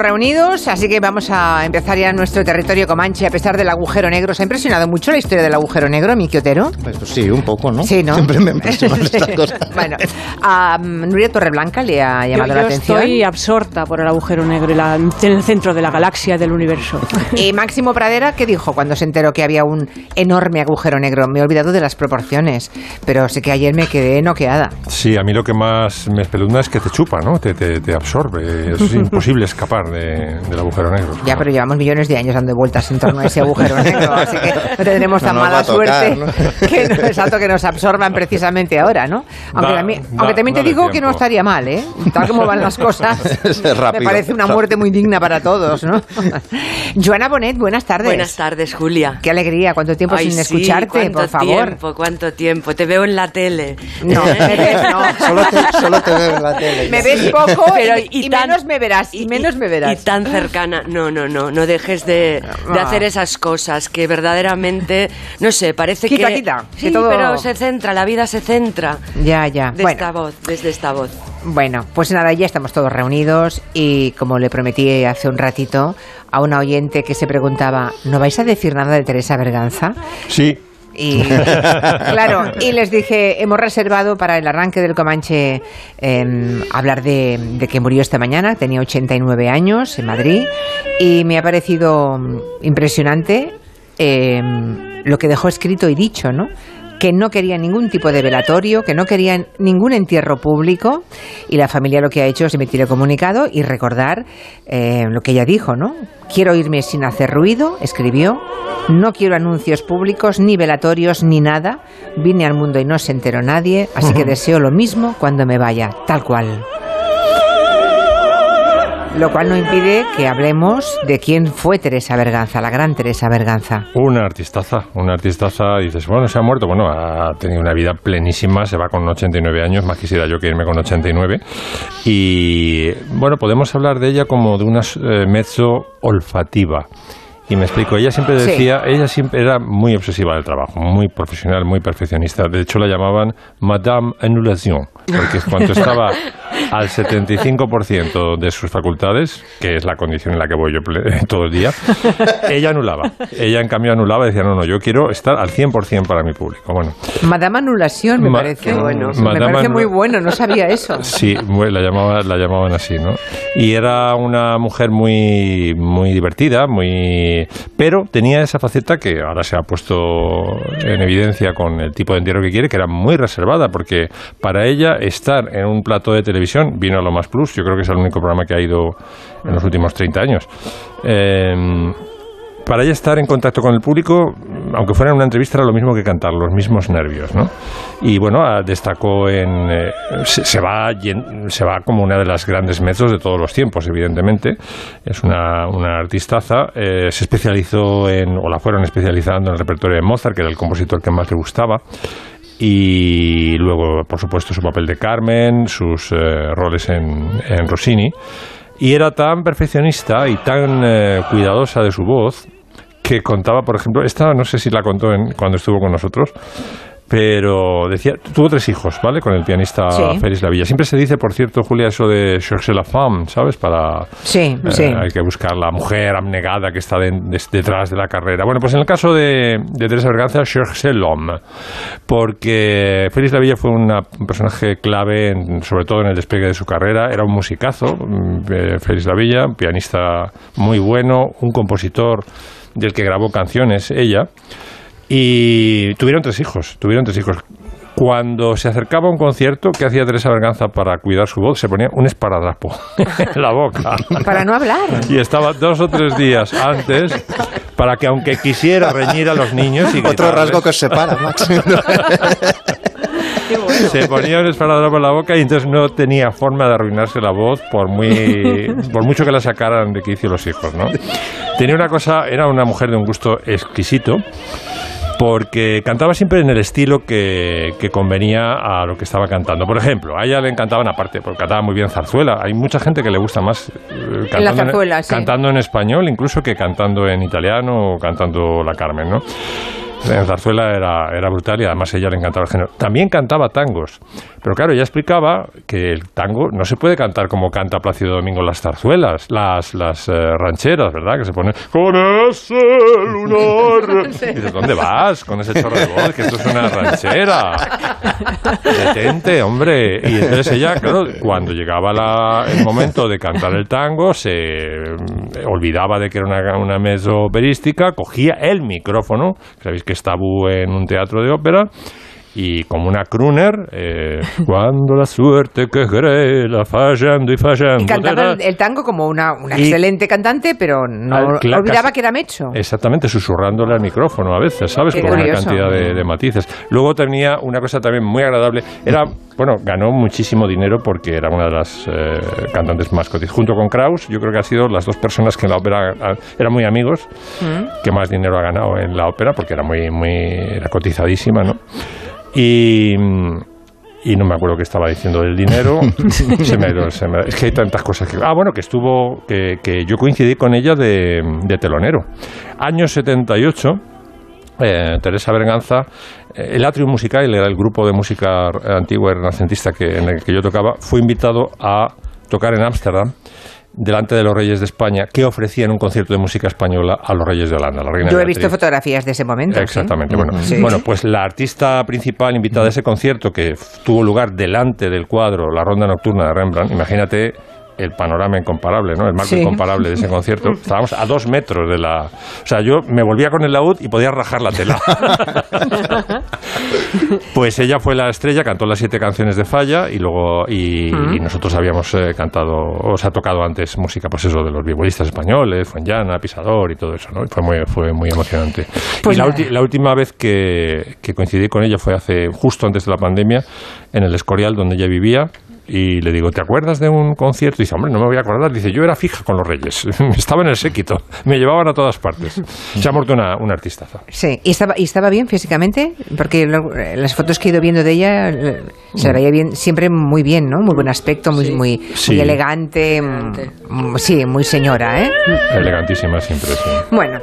reunidos, así que vamos a empezar ya nuestro territorio comanche a pesar del agujero negro. ¿Se ha impresionado mucho la historia del agujero negro, Miki Otero? Pues, sí, un poco, ¿no? Sí, ¿no? Siempre me impresionan estas cosas. bueno, a um, Nuria Torreblanca le ha llamado yo, la yo atención. estoy absorta por el agujero negro y la- en el centro de la galaxia del universo. Y Máximo Pradera, ¿qué dijo cuando se enteró que había un enorme agujero negro? Me he olvidado de las proporciones, pero sé que ayer me quedé noqueada. Sí, a mí lo que más me espelunda es que te chupa, ¿no? Te, te, te absorbe. Es imposible escapar de- del agujero negro. Ya, pero llevamos millones de años dando vueltas en torno a ese agujero negro, así que no tendremos tan No mala tocar, suerte que, no- exacto, que nos absorban precisamente ahora, ¿no? Aunque, Da- también, da- aunque también te digo que no tiempo. estaría mal, ¿eh? Tal como van las cosas, Es me rápido, parece una rápido. muerte muy digna para todos, ¿no? Joana Bonet, buenas tardes. Buenas tardes, Julia. Qué alegría, cuánto tiempo Ay, sin sí, escucharte, cuánto por favor. tiempo, cuánto tiempo. Te veo en la tele. No, me ves, no. Solo te, solo te veo en la tele. Me ves poco Pero y, y y tan- menos me verás, y, menos me Y tan cercana. No, no, no. No dejes de, de Ah. hacer esas cosas que verdaderamente, no sé, parece Quita, que. quita, Sí, que todo- pero se centra, la vida se centra. Ya, ya. De Bueno, esta voz, desde esta voz. Bueno, pues nada, ya estamos todos reunidos y como le prometí hace un ratito a una oyente que se preguntaba, ¿no vais a decir nada de Teresa Berganza? Sí, Y claro, y les dije, hemos reservado para el arranque del Comanche em, hablar de, de que murió esta mañana, tenía 89 años en Madrid, y me ha parecido mm, impresionante em, lo que dejó escrito y dicho, ¿no? Que no quería ningún tipo de velatorio, que no querían ningún entierro público y la familia lo que ha hecho es emitir el comunicado y recordar eh, lo que ella dijo, ¿no? Quiero irme sin hacer ruido, escribió, no quiero anuncios públicos, ni velatorios, ni nada, vine al mundo y no se enteró nadie, así que deseo lo mismo cuando me vaya, tal cual. Lo cual no impide que hablemos de quién fue Teresa Berganza, la gran Teresa Berganza. una artistaza, una artistaza, dices, bueno, se ha muerto, bueno, ha tenido una vida plenísima, se va con 89 años, más quisiera yo que irme con 89, y bueno, podemos hablar de ella como de una eh, mezzo olfativa. Y me explico, ella siempre Sí. decía, ella siempre era muy obsesiva del trabajo, muy profesional, muy perfeccionista. De hecho, la llamaban Madame Annulation, porque cuando estaba al 75% de sus facultades, que es la condición en la que voy yo todo el día, ella anulaba. Ella, en cambio, anulaba y decía, no, no, yo quiero estar al 100% para mi público. Bueno, Madame Anulación me Ma- parece bueno. me Madame parece Anula- muy bueno, no sabía eso. Sí, la, llamaba, la llamaban así, ¿no? Y era una mujer muy, muy divertida, muy... Pero tenía esa faceta que ahora se ha puesto en evidencia con el tipo de entierro que quiere, que era muy reservada, porque para ella estar en un plato de televisión, vino a lo más plus, yo creo que es el único programa que ha ido en los últimos 30 años. Eh, para ella estar en contacto con el público, aunque fuera en una entrevista, era lo mismo que cantar, los mismos nervios, ¿no? Y bueno, ah, destacó en... eh, se, se va, se va como una de las grandes mezos de todos los tiempos, evidentemente. Es una, una artistaza. eh, se especializó en, o la fueron especializando en el repertorio de Mozart, que era el compositor que más le gustaba. Y luego, por supuesto, su papel de Carmen, sus eh, roles en, en Rossini. Y era tan perfeccionista y tan eh, cuidadosa de su voz que contaba, por ejemplo, esta no sé si la contó en- cuando estuvo con nosotros, pero decía, tuvo tres hijos, ¿vale? Con el pianista Sí. Félix Lavilla. Siempre se dice, por cierto, Julia, eso de chercher la femme, ¿sabes? Para Sí, eh, sí. hay que buscar la mujer abnegada que está de- de- detrás de la carrera. Bueno, pues en el caso de, de Teresa Berganza, chercher l'homme, porque Félix Lavilla fue una- un personaje clave, en- sobre todo en el despegue de su carrera. Era un musicazo, mm, eh, Félix Lavilla, pianista muy bueno, un compositor del que grabó canciones ella. Y tuvieron tres hijos, tuvieron tres hijos. Cuando se acercaba a un concierto, ¿qué hacía Teresa Berganza para cuidar su voz? Se ponía un esparadrapo en la boca. Para no hablar. Y estaba dos o tres días antes para que, aunque quisiera reñir a los niños y Otro gritarles, rasgo que os separa, Max. se ponía un esparadrapo en la boca y entonces no tenía forma de arruinarse la voz por muy por mucho que la sacaran de quicio los hijos, ¿no? Tenía una cosa, era una mujer de un gusto exquisito porque cantaba siempre en el estilo que, que convenía a lo que estaba cantando. Por ejemplo, a ella le encantaban, aparte, porque cantaba muy bien zarzuela. Hay mucha gente que le gusta más eh, cantando, zarzuela, sí. cantando en español, incluso que cantando en italiano o cantando la Carmen, ¿no? En zarzuela era, era brutal y además ella le encantaba el género. También cantaba tangos, pero claro, ella explicaba que el tango no se puede cantar como canta Plácido Domingo las zarzuelas, las, las eh, rancheras, ¿verdad? Que se ponen con ese lunar. Y dices, ¿dónde vas con ese chorro de voz? Que esto es una ranchera. Detente, hombre. Y entonces ella, claro, cuando llegaba la- el momento de cantar el tango, se mm, olvidaba de que era una, una mesa operística, cogía el micrófono, sabéis que es tabú en un teatro de ópera, y como una crooner, eh, cuando la suerte que querela fallando y fallando. Y cantaba el, el tango como una, una excelente cantante, pero no Ah, olvidaba casi- que era Mecho. Exactamente, susurrándole al micrófono a veces, ¿sabes? Qué Con una cantidad de, de matices. Luego tenía una cosa también muy agradable. Era, bueno, ganó muchísimo dinero porque era una de las eh, cantantes más cotizadas. Junto con Kraus, yo creo que ha sido las dos personas que en la ópera eran muy amigos, Mm. que más dinero ha ganado en la ópera porque era muy, muy, era cotizadísima, ¿no? Y. Y no me acuerdo qué estaba diciendo del dinero. Se me ha ido- se me ha- es que hay tantas cosas que. Ah, bueno, que estuvo. Que, que yo coincidí con ella de, de telonero. Año 78. Eh, Teresa Berganza, eh, el Atrium Musical era el grupo de música eh, antigua y renacentista que, en el que yo tocaba, fue invitado a tocar en Ámsterdam delante de los reyes de España que ofrecían un concierto de música española a los reyes de Holanda. La reina Yo he Beatriz. visto fotografías de ese momento. ¿sí? Exactamente. Bueno, Sí. bueno, pues la artista principal invitada a ese concierto que tuvo lugar delante del cuadro La Ronda Nocturna de Rembrandt, imagínate el panorama incomparable, ¿no? El marco Sí. incomparable de ese concierto. Estábamos a dos metros de la... O sea, yo me volvía con el laúd y podía rajar la tela. pues ella fue la estrella, cantó las siete canciones de Falla y luego... Y, y nosotros habíamos eh, cantado, o sea, tocado antes música, pues eso, de los vivolistas españoles, Fuenllana, Pisador y todo eso, ¿no? Y fue muy, fue muy emocionante. Pues y la, la última vez que, que coincidí con ella fue hace justo antes de la pandemia en el Escorial donde ella vivía y le digo, ¿te acuerdas de un concierto? Y dice, hombre, no me voy a acordar. Dice, yo era fija con los Reyes, estaba en el séquito, me llevaban a todas partes. Se ha muerto una, una artistaza. Sí, ¿Y estaba, ¿y estaba bien físicamente? Porque lo- las fotos que he ido viendo de ella eh, se le veía bien, siempre muy bien, ¿no? Muy buen aspecto, muy, muy, Sí. muy elegante. mm, Sí, muy señora, ¿eh? Elegantísima siempre, sí. Bueno.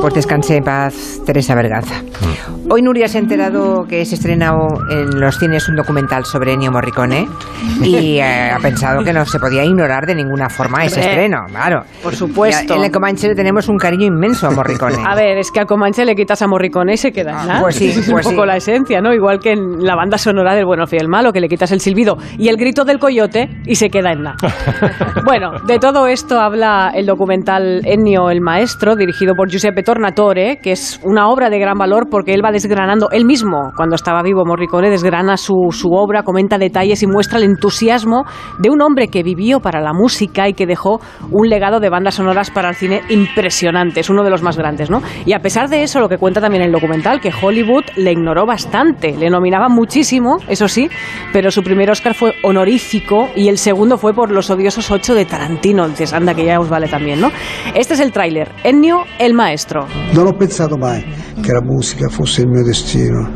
Pues descanse en paz, Teresa Berganza. Mm. Hoy Nuria se ha enterado que se estrena en los cines un documental sobre Ennio Morricone y eh, ha pensado que no se podía ignorar de ninguna forma ese estreno, claro. por supuesto. Ya En el Comanche le tenemos un cariño inmenso a Morricone. A ver, es que a Comanche le quitas a Morricone y se queda nada. Pues sí, es pues un poco sí. la esencia, ¿no? Igual que en la banda sonora del Bueno, Fiel Malo, que le quitas el silbido y el grito del coyote y se queda en nada. bueno, de todo esto habla el documental Ennio el Maestro, dirigido por Giuseppe Tornatore, que es una obra de gran valor porque él va desgranando, él mismo, cuando estaba vivo Morricone, desgrana su, obra, comenta detalles y muestra el entusiasmo de un hombre que vivió para la música y que dejó un legado de bandas sonoras para el cine impresionante, es uno de los más grandes, ¿no? Y a pesar de eso, lo que cuenta también el documental, que Hollywood le ignoró bastante, le nominaba muchísimo, eso sí, pero su primer Oscar fue honorífico y el segundo fue por Los odiosos ocho de Tarantino, dices, anda, que ya os vale también, ¿no? Este es el tráiler, Ennio el Maestro. Non ho pensato mai che la musica fosse il mio destino.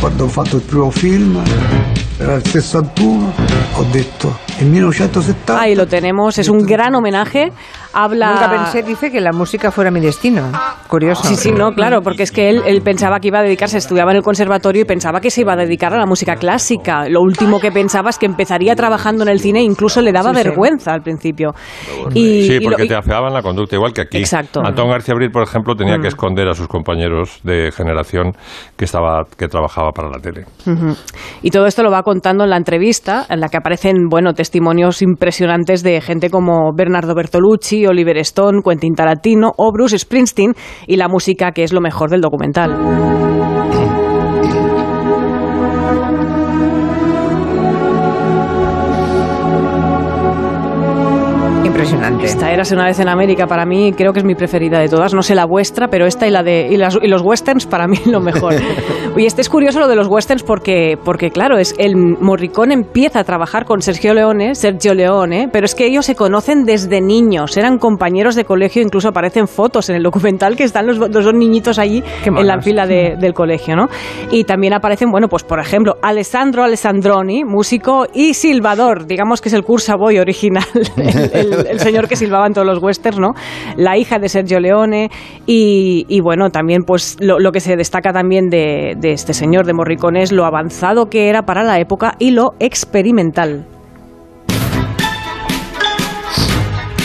Quando ho fatto il primo film, era il 61, ho detto, nel 1970... Ahí lo tenemos, es un gran homenaje. Habla... Nunca pensé, dice, que la música fuera mi destino. Curioso. Sí, sí, no, claro, porque es que él, él pensaba que iba a dedicarse, estudiaba en el conservatorio y pensaba que se iba a dedicar a la música clásica. Lo último que pensaba es que empezaría trabajando en el cine e incluso le daba Sí, sí. vergüenza al principio. Y, sí, y lo- porque y- te afeaban la conducta, igual que aquí. Exacto. Mm. Antón García Abril, por ejemplo, tenía que esconder a sus compañeros de generación que, estaba, que trabajaba para la tele. Y todo esto lo va contando en la entrevista, en la que aparecen, bueno, testimonios impresionantes de gente como Bernardo Bertolucci, Oliver Stone, Quentin Tarantino o Bruce Springsteen y la música que es lo mejor del documental. Impresionante. Esta era una vez en América para mí creo que es mi preferida de todas. No sé la vuestra, pero esta y la de y, las- y los westerns para mí lo mejor. y este es curioso lo de los westerns porque porque claro es el Morricone empieza a trabajar con Sergio Leone, Sergio Leone, pero es que ellos se conocen desde niños, eran compañeros de colegio, incluso aparecen fotos en el documental que están los, los dos niñitos allí en la fila de- del colegio, ¿no? Y también aparecen, bueno, pues por ejemplo, Alessandro Alessandroni, músico y silbador, digamos que es el Cursa Boy original, el, el- el señor que silbaba en todos los westerns, ¿no? La hija de Sergio Leone y, bueno, también pues lo, que se destaca también de, este señor de Morricone es lo avanzado que era para la época y lo experimental.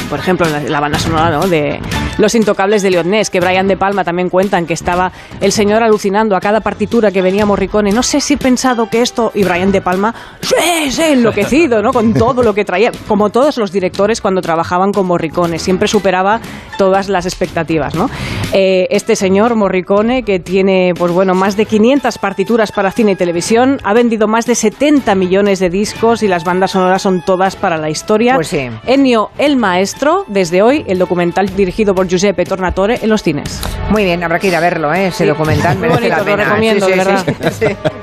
por ejemplo, la, banda sonora ¿no? de, los Intocables de Leonés, que Brian De Palma también cuentan que estaba el señor alucinando a cada partitura que venía Morricone. No sé si he pensado que esto. Y Brian De Palma, sí, sí, enloquecido, ¿no? Con todo lo que traía. Como todos los directores cuando trabajaban con Morricone. Siempre superaba todas las expectativas, ¿no? Eh, este señor Morricone, que tiene, pues bueno, más de 500 partituras para cine y televisión, ha vendido más de 70 millones de discos y las bandas sonoras son todas para la historia. Pues sí. Ennio, el maestro, desde hoy, el documental dirigido por Giuseppe Tornatore en los cines. Muy bien, habrá que ir a verlo, ¿eh? ese documental merece la pena. Lo recomiendo, de verdad.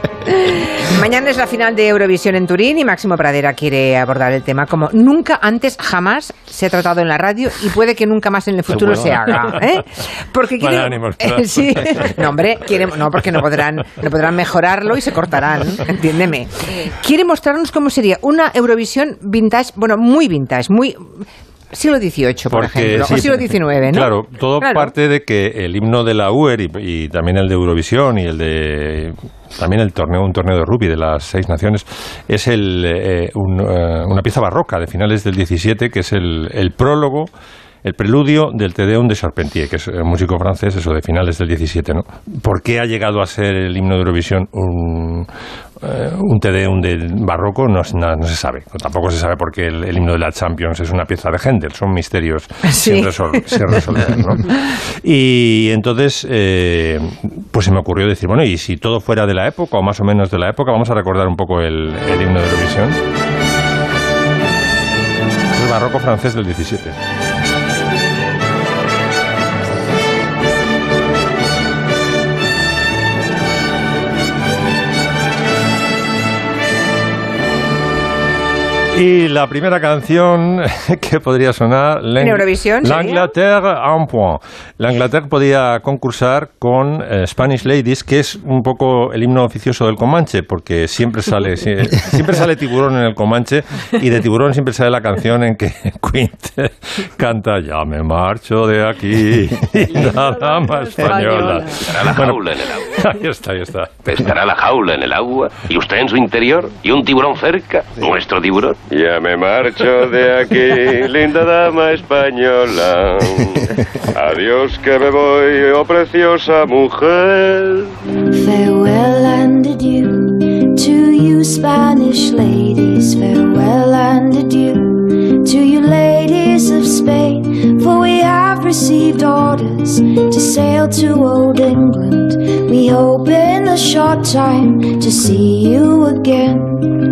Mañana es la final de Eurovisión en Turín y Máximo Pradera quiere abordar el tema como nunca antes, jamás se ha tratado en la radio y puede que nunca más en el futuro se haga. ¿eh? Porque quiere, sí, no, hombre, quiere, no, porque no podrán, no podrán mejorarlo y se cortarán, entiéndeme. Quiere mostrarnos cómo sería una Eurovisión vintage, bueno, muy vintage, muy siglo XVIII, por ejemplo, o siglo XIX, ¿no? Claro, todo parte de que el himno de la UER y, también el de Eurovisión y el de también el torneo, un torneo de rugby de las seis naciones, es el, eh, eh, una pieza barroca de finales del XVII que es el, el prólogo el preludio del Te Deum de Charpentier, que es un músico francés, eso de finales del 17, ¿no? ¿Por qué ha llegado a ser el himno de Eurovisión un, eh, un Te Deum del barroco? No, se sabe. Tampoco se sabe por qué el, himno de la Champions es una pieza de Händel. Son misterios sin, resolver, ¿no? Y entonces, eh, pues se me ocurrió decir, bueno, y si todo fuera de la época, o más o menos de la época, vamos a recordar un poco el, el himno de Eurovisión. El barroco francés del 17. Y la primera canción que podría sonar... ¿En Eurovisión L'Angleterre en point. La Inglaterra podía concursar con eh, Spanish Ladies, que es un poco el himno oficioso del Comanche, porque siempre sale, siempre sale tiburón en el Comanche y de tiburón siempre sale la canción en que Quint canta Ya me marcho de aquí, la dama española. Pescará la jaula en el agua. Ahí está, ahí está. Pescará la jaula en el agua y usted en su interior y un tiburón cerca, nuestro tiburón. Ya me marcho de aquí, linda dama española. Adiós que me voy, oh preciosa mujer. Farewell and adieu to you Spanish ladies. Farewell and adieu to you ladies of Spain. For we have received orders to sail to old England. We hope in a short time to see you again.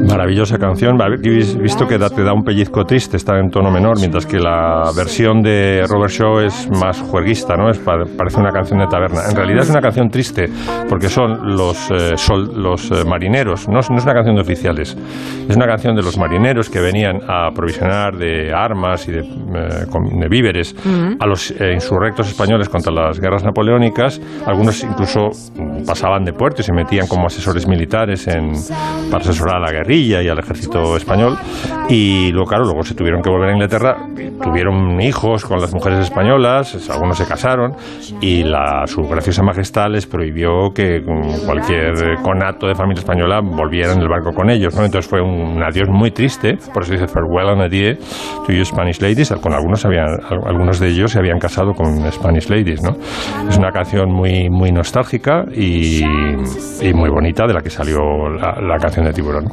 Maravillosa canción. Habéis visto que te da un pellizco triste, está en tono menor, mientras que la versión de Robert Shaw es más juerguista, ¿no? Es, parece una canción de taberna. En realidad es una canción triste, porque son los, eh, los eh, marineros, no, no, es una canción de oficiales, es una canción de los marineros que venían a provisionar de armas y de, eh, víveres a los insurrectos españoles contra las guerras napoleónicas. Algunos incluso pasaban de puerto y se metían como asesores militares en, para asesorar a la guerrilla y al ejército español. Y luego, claro, luego se tuvieron que volver a Inglaterra, tuvieron hijos con las mujeres españolas, algunos se casaron, y la, su graciosa majestad les prohibió que cualquier conato de familia española volviera en el barco con ellos. ¿no? Entonces fue un adiós muy triste, por eso dice farewell and adieu to you Spanish ladies. Con algunos, habían, algunos de ellos se habían casado con Spanish ladies. ¿no? Es una canción muy, muy nostálgica y, y muy bonita de la que salió la, la canción de Tiburón.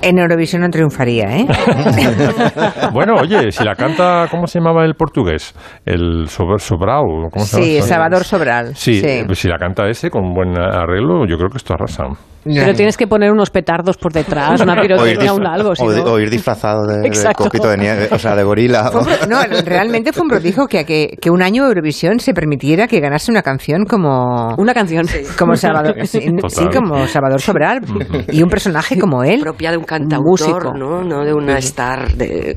En Eurovisión no triunfaría, ¿eh? bueno, oye, si la canta, ¿cómo se llamaba el portugués? El Sobrao, ¿cómo se llama? Sí, Salvador Sobral. Sí, pues si la canta ese con buen arreglo, yo creo que esto arrasa. Pero tienes que poner unos petardos por detrás, una pirotecnia, un algo. o, ir disfrazado de, copito de nieve, o sea, de gorila. no, realmente fue un prodigio que, que, un año Eurovisión se permitiera que ganase una canción como... Una canción. Como Salvador, sí, como Salvador Sobral. y un personaje como él. Propia de un cantautor, ¿no? No de una star de,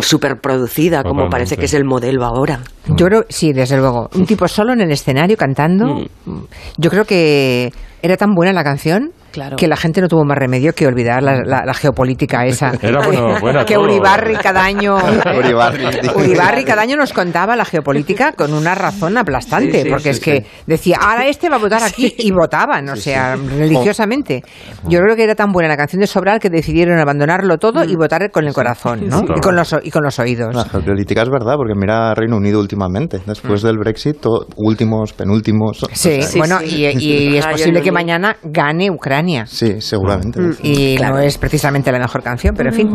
super producida, como parece que es el modelo ahora. Yo creo, sí, desde luego. Un tipo solo en el escenario cantando. Mm. Yo creo que era tan buena la canción que la gente no tuvo más remedio que olvidar la, geopolítica esa. Era bueno, que Uribarri cada año Uribarri. cada año nos contaba la geopolítica con una razón aplastante, porque es que decía, ahora este va a votar aquí y votaban, o sea, religiosamente. Yo creo que era tan buena la canción de Sobral que decidieron abandonarlo todo y mm. votar con el corazón, ¿no? Y con los y con los oídos. La geopolítica es verdad, porque mira Reino Unido últimamente, después mm. del Brexit, últimos, penúltimos. Sí, bueno, y, es posible que mañana gane Ucrania. Sí, seguramente. Mm. Y no es precisamente la mejor canción, pero en fin.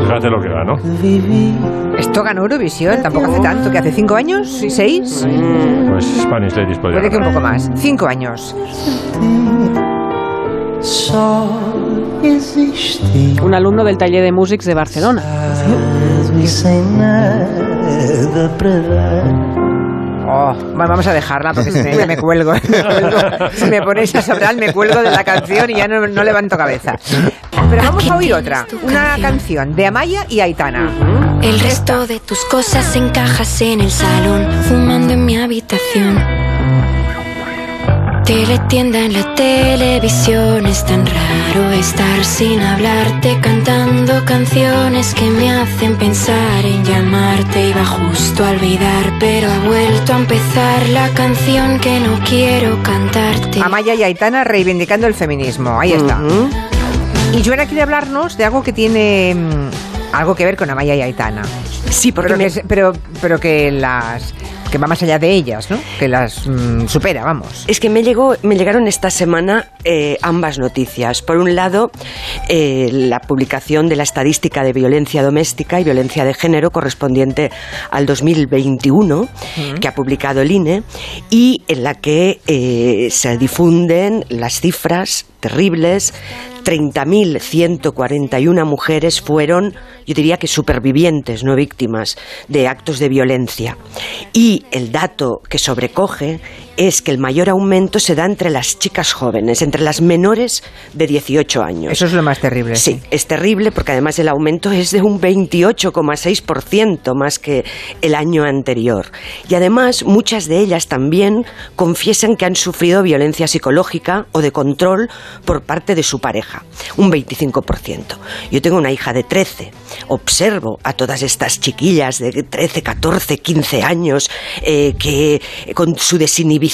Fíjate lo que ganó. Esto ganó Eurovisión, tampoco hace tanto, que hace cinco años, seis. Pues Spanish Ladies Puede que un poco más. Cinco años. Un alumno del taller de músics de Barcelona. Oh, vamos a dejarla porque si me, me, cuelgo, Si me ponéis a sobrar, me cuelgo de la canción y ya no, no levanto cabeza. Pero vamos a oír otra. Una canción de Amaya y Aitana. El resto de tus cosas encajas en el salón, fumando en mi habitación. Teletienda en la televisión, es tan raro estar sin hablarte, cantando canciones que me hacen pensar en llamarte. Iba justo a olvidar, pero ha vuelto a empezar la canción que no quiero cantarte. Amaya y Aitana reivindicando el feminismo, ahí está. Y Joana quiere hablarnos de algo que tiene mm, algo que ver con Amaya y Aitana. Sí, porque pero, pero que las que va más allá de ellas, ¿no? Que las mm, supera, vamos. Es que me llegó, me llegaron esta semana eh, ambas noticias. Por un lado, eh, la publicación de la estadística de violencia doméstica y violencia de género correspondiente al 2021 que ha publicado el INE y en la que eh, se difunden las cifras terribles 30.141 mujeres fueron, yo diría que supervivientes, no víctimas, de actos de violencia. Y el dato que sobrecoge es que el mayor aumento se da entre las chicas jóvenes, entre las menores de 18 años. Eso es lo más terrible. Sí, es terrible porque además el aumento es de un 28,6% más que el año anterior. Y además muchas de ellas también confiesan que han sufrido violencia psicológica o de control por parte de su pareja, un 25%. Yo tengo una hija de 13, observo a todas estas chiquillas de 13, 14, 15 años eh, que con su desinhibición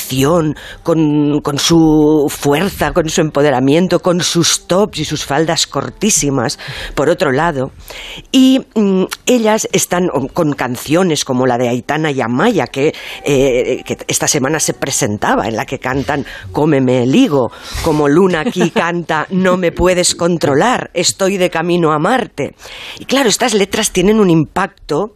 con, con su fuerza, con su empoderamiento, con sus tops y sus faldas cortísimas, por otro lado. Y mm, ellas están con canciones como la de Aitana y Amaya, que, eh, que esta semana se presentaba, en la que cantan Cómeme el higo, como Luna aquí canta No me puedes controlar, estoy de camino a Marte. Y claro, estas letras tienen un impacto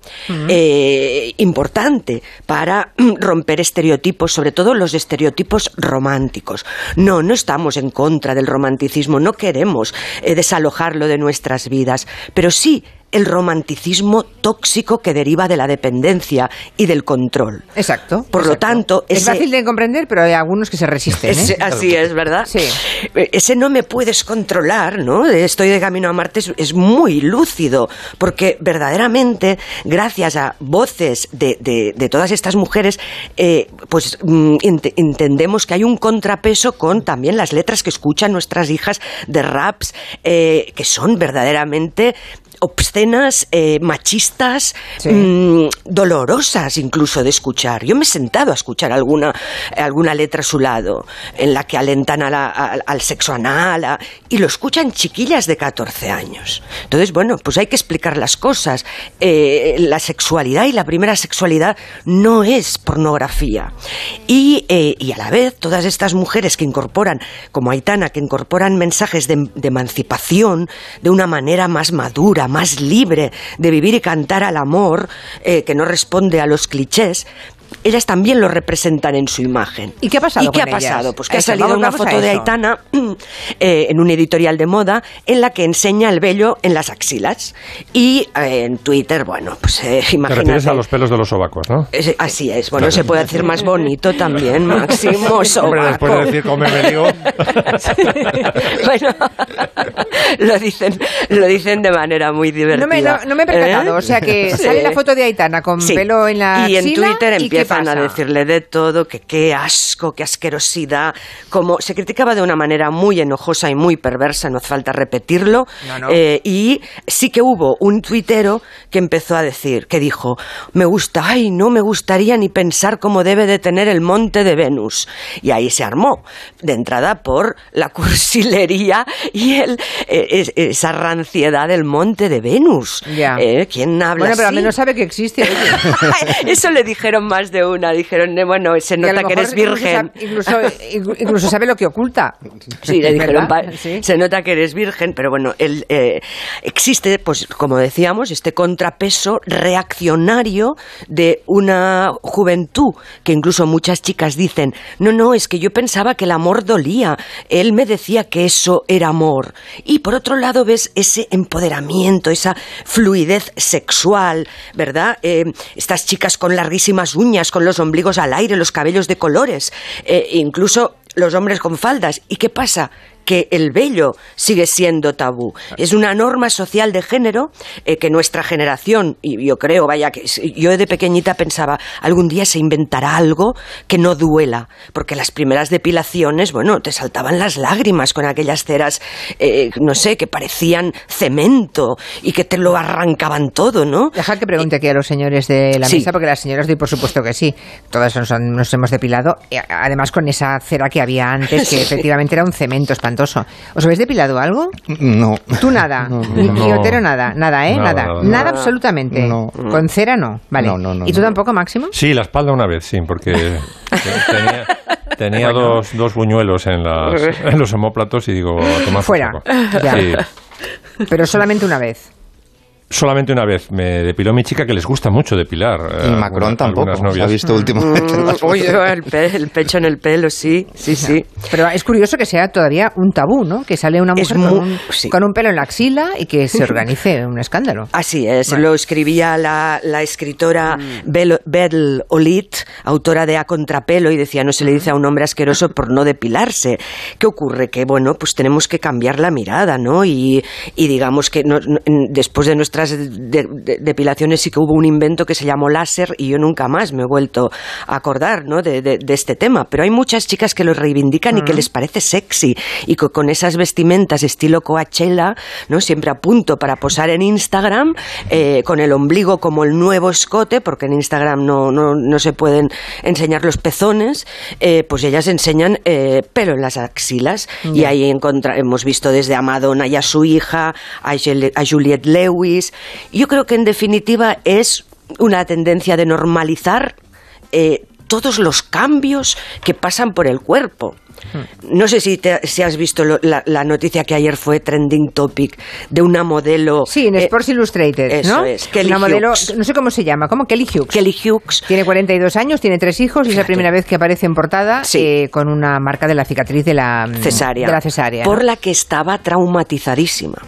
eh, importante para mm, romper estereotipos, sobre todo los estereotipos románticos. No, no estamos en contra del romanticismo, no queremos eh, desalojarlo de nuestras vidas, pero sí el romanticismo tóxico que deriva de la dependencia y del control. Exacto. Por lo tanto, es fácil de comprender, pero hay algunos que se resisten. ¿eh? así es, ¿verdad? Sí. Ese no me puedes controlar, ¿no? Estoy de camino a Marte es, muy lúcido, porque verdaderamente, gracias a voces de, todas estas mujeres, eh, pues mm, entendemos que hay un contrapeso con también las letras que escuchan nuestras hijas de raps, eh, que son verdaderamente obscenas, eh, machistas, mm, dolorosas incluso de escuchar. Yo me he sentado a escuchar alguna, alguna letra a su lado, en la que alentan al sexo anal, y lo escuchan chiquillas de 14 años. Entonces, bueno, pues hay que explicar las cosas. Eh, la sexualidad y la primera sexualidad no es pornografía. Y, eh, y, a la vez, todas estas mujeres que incorporan, como Aitana, que incorporan mensajes de, de emancipación de una manera más madura, más libre de vivir y cantar al amor, eh, que no responde a los clichés, ellas también lo representan en su imagen. ¿Y qué ha pasado? ¿Y qué ha pasado? Pues que ha salido una foto de Aitana eh, en un editorial de moda en la que enseña el vello en las axilas. Y eh, en Twitter, bueno, pues eh, imagínate. Te refieres a los pelos de los sobacos, ¿no? así es. Bueno, se puede hacer más bonito también, Máximo sobaco. Hombre, después de decir cómo me digo. bueno, lo dicen, lo dicen de manera muy divertida. No me, no, me he percatado. O sea que sale la foto de Aitana con pelo en la axila. Y en Twitter empieza empiezan a pasa? decirle de todo, que qué asco, qué asquerosidad, como se criticaba de una manera muy enojosa y muy perversa, no hace falta repetirlo, No, no. eh, y sí que hubo un tuitero que empezó a decir, que dijo, me gusta, ay, no me gustaría ni pensar cómo debe de tener el monte de Venus. Y ahí se armó, de entrada por la cursilería y el, eh, es- esa ranciedad del monte de Venus. Ya. Eh, ¿Quién habla Bueno, pero al así? menos sabe que existe. Eso le dijeron más de una. Dijeron, "Eh, bueno, se nota que eres virgen. Incluso, sabe lo que oculta. Sí, le dijeron, ¿Verdad? "Pa- Sí. se nota que eres virgen, pero bueno, el, eh, existe, pues como decíamos, este contrapeso reaccionario de una juventud que incluso muchas chicas dicen, no, no, es que yo pensaba que el amor dolía, él me decía que eso era amor. Y por otro lado ves ese empoderamiento, esa fluidez sexual, ¿verdad? Eh, estas chicas con larguísimas uñas, con los ombligos al aire, los cabellos de colores, eh, incluso los hombres con faldas. ¿Y qué pasa? Que el vello sigue siendo tabú. Es una norma social de género eh, que nuestra generación, y yo creo, vaya, que yo de pequeñita pensaba, algún día se inventará algo que no duela, porque las primeras depilaciones, bueno, te saltaban las lágrimas con aquellas ceras, eh, no sé, que parecían cemento y que te lo arrancaban todo, ¿no? Deja que pregunte aquí a los señores de la Sí. mesa, porque las señoras doy por supuesto que sí. Todas nos, hemos depilado, a- además con esa cera que había antes, que Sí. efectivamente era un cemento espantoso. ¿Os habéis depilado algo? No. Tú nada, No, ni no. ni Otero nada, nada, ¿eh? Nada, Nada, nada, absolutamente. No. Con cera no, vale. No, no, no, ¿Y tú no. tampoco, Máximo? Sí, la espalda una vez, sí, porque te- tenía, tenía dos, dos buñuelos en, las, en los homóplatos y digo, a tomar Fuera. Ya. Sí, Pero solamente una vez. Solamente una vez me depiló mi chica que les gusta mucho depilar. eh, Y Macron alguna- tampoco. algunas Se ha visto últimamente. en las Oye, el, pe- el pecho en el pelo, sí, sí, sí. Pero es curioso que sea todavía un tabú, ¿no? Que sale una mujer con, un, sí. con un pelo en la axila y que se organice un escándalo. Así es, Bueno. lo escribía la, la escritora Bel, Bel Olit, autora de A Contrapelo, y decía, no se le dice a un hombre asqueroso por no depilarse. ¿Qué ocurre? Que, bueno, pues tenemos que cambiar la mirada, ¿no? Y, y digamos que no- después de de- de- depilaciones sí que hubo un invento que se llamó láser y yo nunca más me he vuelto a acordar, ¿no? De, de- este tema. Pero hay muchas chicas que lo reivindican y que les parece sexy y co- con esas vestimentas estilo Coachella, ¿no? Siempre a punto para posar en Instagram, eh, con el ombligo como el nuevo escote, porque en Instagram no, no, no se pueden enseñar los pezones, eh, pues ellas enseñan eh, pelo en las axilas. Y ahí hemos visto desde a Madonna y a su hija, a Juliette Lewis. Yo creo que en definitiva es una tendencia de normalizar eh, todos los cambios que pasan por el cuerpo. No sé si, te- si has visto lo- la, la noticia que ayer fue trending topic de una modelo. Sí, en eh, Sports Illustrated, eso ¿no? es, Kelly Una modelo, no sé cómo se llama, ¿cómo? Kelly Hughes. Kelly Hughes. Tiene 42 años, tiene tres hijos y es la primera vez que aparece en portada Sí. eh, con una marca de la cicatriz de la cesárea, De la cesárea. por ¿no? la que estaba traumatizadísima.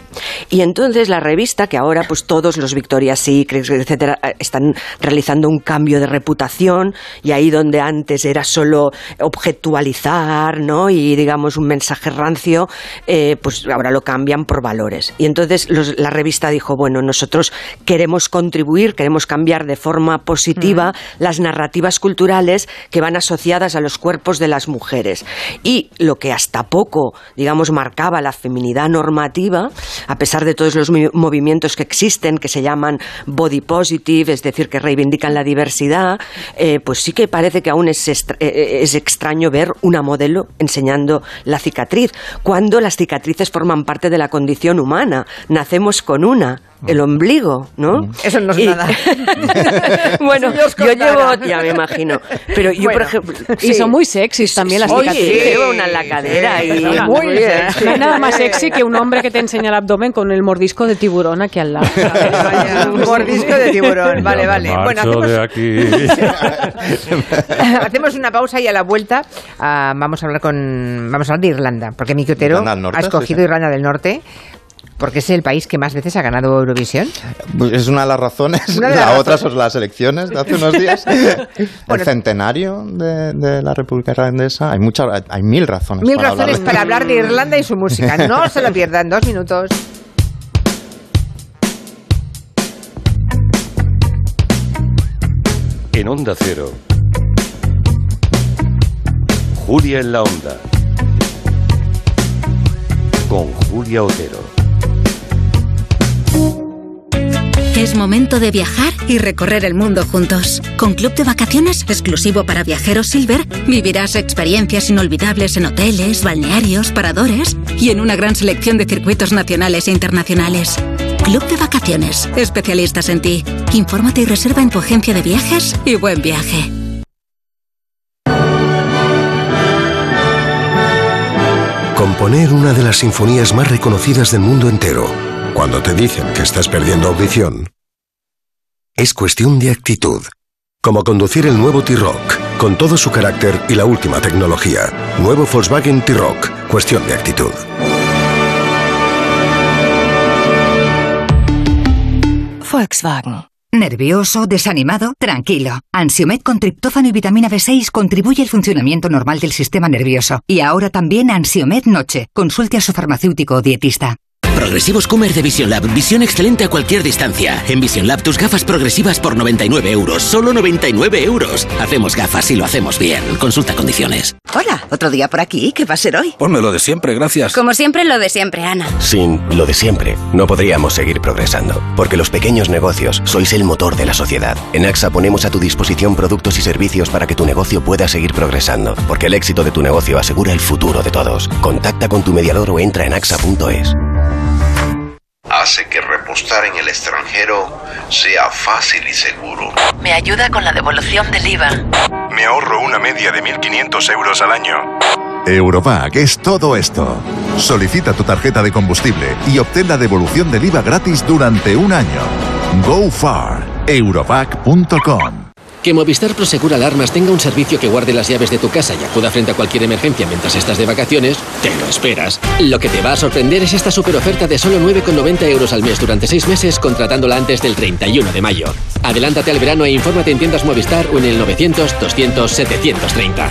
Y entonces la revista, que ahora pues todos los Victoria's Secret, etcétera, eh, están realizando un cambio de reputación y ahí donde antes era solo objetualizar, ¿no? Y digamos un mensaje rancio, eh, pues ahora lo cambian por valores. Y entonces los- la revista dijo, bueno, nosotros queremos contribuir, queremos cambiar de forma positiva las narrativas culturales que van asociadas a los cuerpos de las mujeres. Y lo que hasta poco, digamos, marcaba la feminidad normativa, a pesar de todos los mi- movimientos que existen, que se llaman body positive, es decir, que reivindican la diversidad, eh, pues sí que parece que aún es, extra- eh, es extraño ver una modelo enseñando la cicatriz, cuando las cicatrices forman parte de la condición humana. Nacemos con una. El ombligo, ¿no? Eso no es Y- nada. bueno, yo llevo, ya me imagino. Pero yo, Bueno, por ejemplo. Y sí. son muy sexys también las Oye, cicatrices. llevo una en la cadera y Sí, muy muy bien. sexy. No hay nada más sexy que un hombre que te enseña el abdomen con el mordisco de tiburón aquí al lado. un mordisco de tiburón. Vale, vale. Bueno, hacemos, de aquí. hacemos una pausa y a la vuelta ah, vamos a hablar con vamos a hablar de Irlanda, porque Miki Otero Irlanda del Norte, ha escogido sí, sí. Irlanda del Norte porque es el país que más veces ha ganado Eurovisión. Pues es una de las razones. La las otra razones. son las elecciones de hace unos días. Bueno. el centenario de, de la República Irlandesa. Hay muchas, hay mil razones. Mil para razones hablar de- para hablar de Irlanda y su música. No se lo pierdan, dos minutos. En Onda Cero, Julia en la Onda. Con Julia Otero. Es momento de viajar y recorrer el mundo juntos. Con Club de Vacaciones exclusivo para viajeros Silver, vivirás experiencias inolvidables en hoteles, balnearios, paradores y en una gran selección de circuitos nacionales e internacionales. Club de Vacaciones, especialistas en ti. Infórmate y reserva en tu agencia de viajes y buen viaje. Componer una de las sinfonías más reconocidas del mundo entero, cuando te dicen que estás perdiendo audición, es cuestión de actitud. Como conducir el nuevo T-Rock, con todo su carácter y la última tecnología. Nuevo Volkswagen T-Rock, cuestión de actitud. Volkswagen. ¿Nervioso? ¿Desanimado? Tranquilo. Ansiomed con triptófano y vitamina B6 contribuye al funcionamiento normal del sistema nervioso. Y ahora también Ansiomed Noche. Consulte a su farmacéutico o dietista. Progresivos Comer de Vision Lab. Visión excelente a cualquier distancia. En Vision Lab tus gafas progresivas por 99 euros. Solo 99 euros. Hacemos gafas y lo hacemos bien. Consulta condiciones. Hola, otro día por aquí. ¿Qué va a ser hoy? Ponme lo de siempre, gracias. Como siempre, lo de siempre, Ana. Sin lo de siempre, no podríamos seguir progresando. Porque los pequeños negocios sois el motor de la sociedad. En AXA ponemos a tu disposición productos y servicios para que tu negocio pueda seguir progresando. Porque el éxito de tu negocio asegura el futuro de todos. Contacta con tu mediador o entra en axa.es hace que repostar en el extranjero sea fácil y seguro. Me ayuda con la devolución del IVA. Me ahorro una media de 1.500 euros al año. Eurovac es todo esto. Solicita tu tarjeta de combustible y obtén la devolución del IVA gratis durante un año. Go far. Eurovac.com que Movistar Prosegur Alarmas tenga un servicio que guarde las llaves de tu casa y acuda frente a cualquier emergencia mientras estás de vacaciones, te lo esperas. Lo que te va a sorprender es esta super oferta de solo 9,90 euros al mes durante 6 meses contratándola antes del 31 de mayo. Adelántate al verano e infórmate en tiendas Movistar o en el 900 200 730.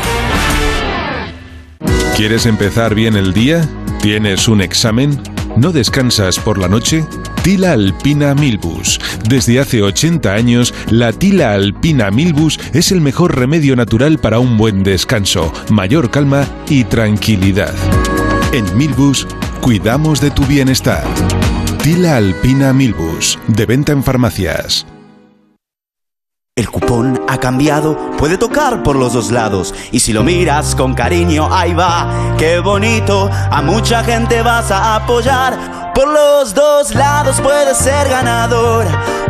¿Quieres empezar bien el día? ¿Tienes un examen? ¿No descansas por la noche? Tila Alpina Milbus. Desde hace 80 años, la Tila Alpina Milbus es el mejor remedio natural para un buen descanso, mayor calma y tranquilidad. En Milbus, cuidamos de tu bienestar. Tila Alpina Milbus, de venta en farmacias. El cupón ha cambiado, puede tocar por los dos lados. Y si lo miras con cariño, ahí va, qué bonito. A mucha gente vas a apoyar. Por los dos lados puedes ser ganador.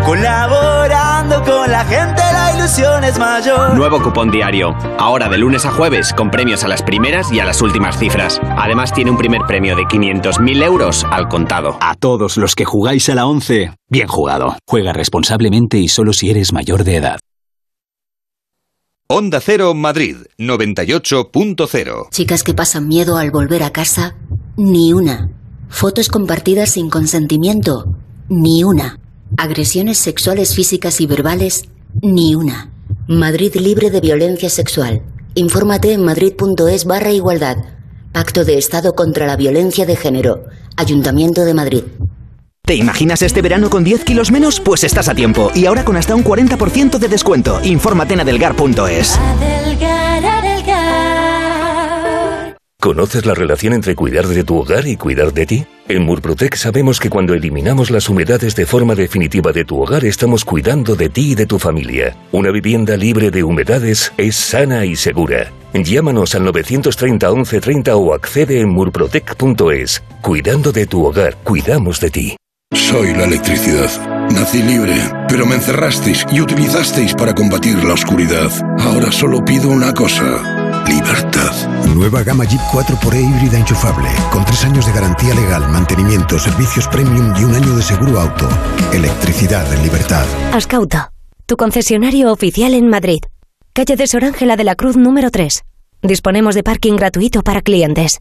Colaborando con la gente, la ilusión es mayor. Nuevo cupón diario. Ahora de lunes a jueves, con premios a las primeras y a las últimas cifras. Además, tiene un primer premio de 500.000 euros al contado. A todos los que jugáis a la 11, bien jugado. Juega responsablemente y solo si eres mayor de edad. Onda Cero Madrid 98.0 Chicas que pasan miedo al volver a casa, ni una. Fotos compartidas sin consentimiento, ni una. Agresiones sexuales físicas y verbales, ni una. Madrid libre de violencia sexual. Infórmate en madrid.es barra igualdad. Pacto de Estado contra la Violencia de Género. Ayuntamiento de Madrid. ¿Te imaginas este verano con 10 kilos menos? Pues estás a tiempo. Y ahora con hasta un 40% de descuento. Infórmate en adelgar.es. ¿Conoces la relación entre cuidar de tu hogar y cuidar de ti? En Murprotec sabemos que cuando eliminamos las humedades de forma definitiva de tu hogar estamos cuidando de ti y de tu familia. Una vivienda libre de humedades es sana y segura. Llámanos al 930 1130 o accede en murprotec.es. Cuidando de tu hogar, cuidamos de ti. Soy la electricidad. Nací libre, pero me encerrasteis y utilizasteis para combatir la oscuridad. Ahora solo pido una cosa libertad. Nueva gama Jeep 4xE híbrida enchufable, con tres años de garantía legal, mantenimiento, servicios premium y un año de seguro auto. Electricidad en libertad. Ascauto, tu concesionario oficial en Madrid. Calle de Sor Ángela de la Cruz número 3. Disponemos de parking gratuito para clientes.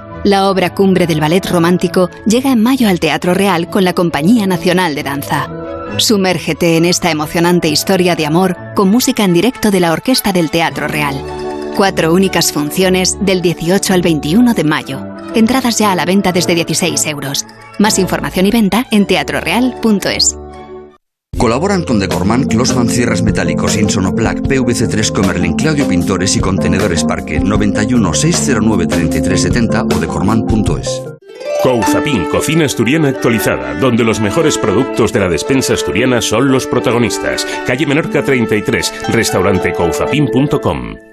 La obra cumbre del ballet romántico llega en mayo al Teatro Real con la Compañía Nacional de Danza. Sumérgete en esta emocionante historia de amor con música en directo de la Orquesta del Teatro Real. Cuatro únicas funciones del 18 al 21 de mayo. Entradas ya a la venta desde 16 euros. Más información y venta en teatroreal.es. Colaboran con Decorman, Closman Cierres Metálicos, Insonoplac, PVC3 Comerlin, Claudio Pintores y Contenedores Parque 91 609 3370 o decorman.es. Couzapin, cocina asturiana actualizada, donde los mejores productos de la despensa asturiana son los protagonistas. Calle Menorca 33, restaurante couzapin.com.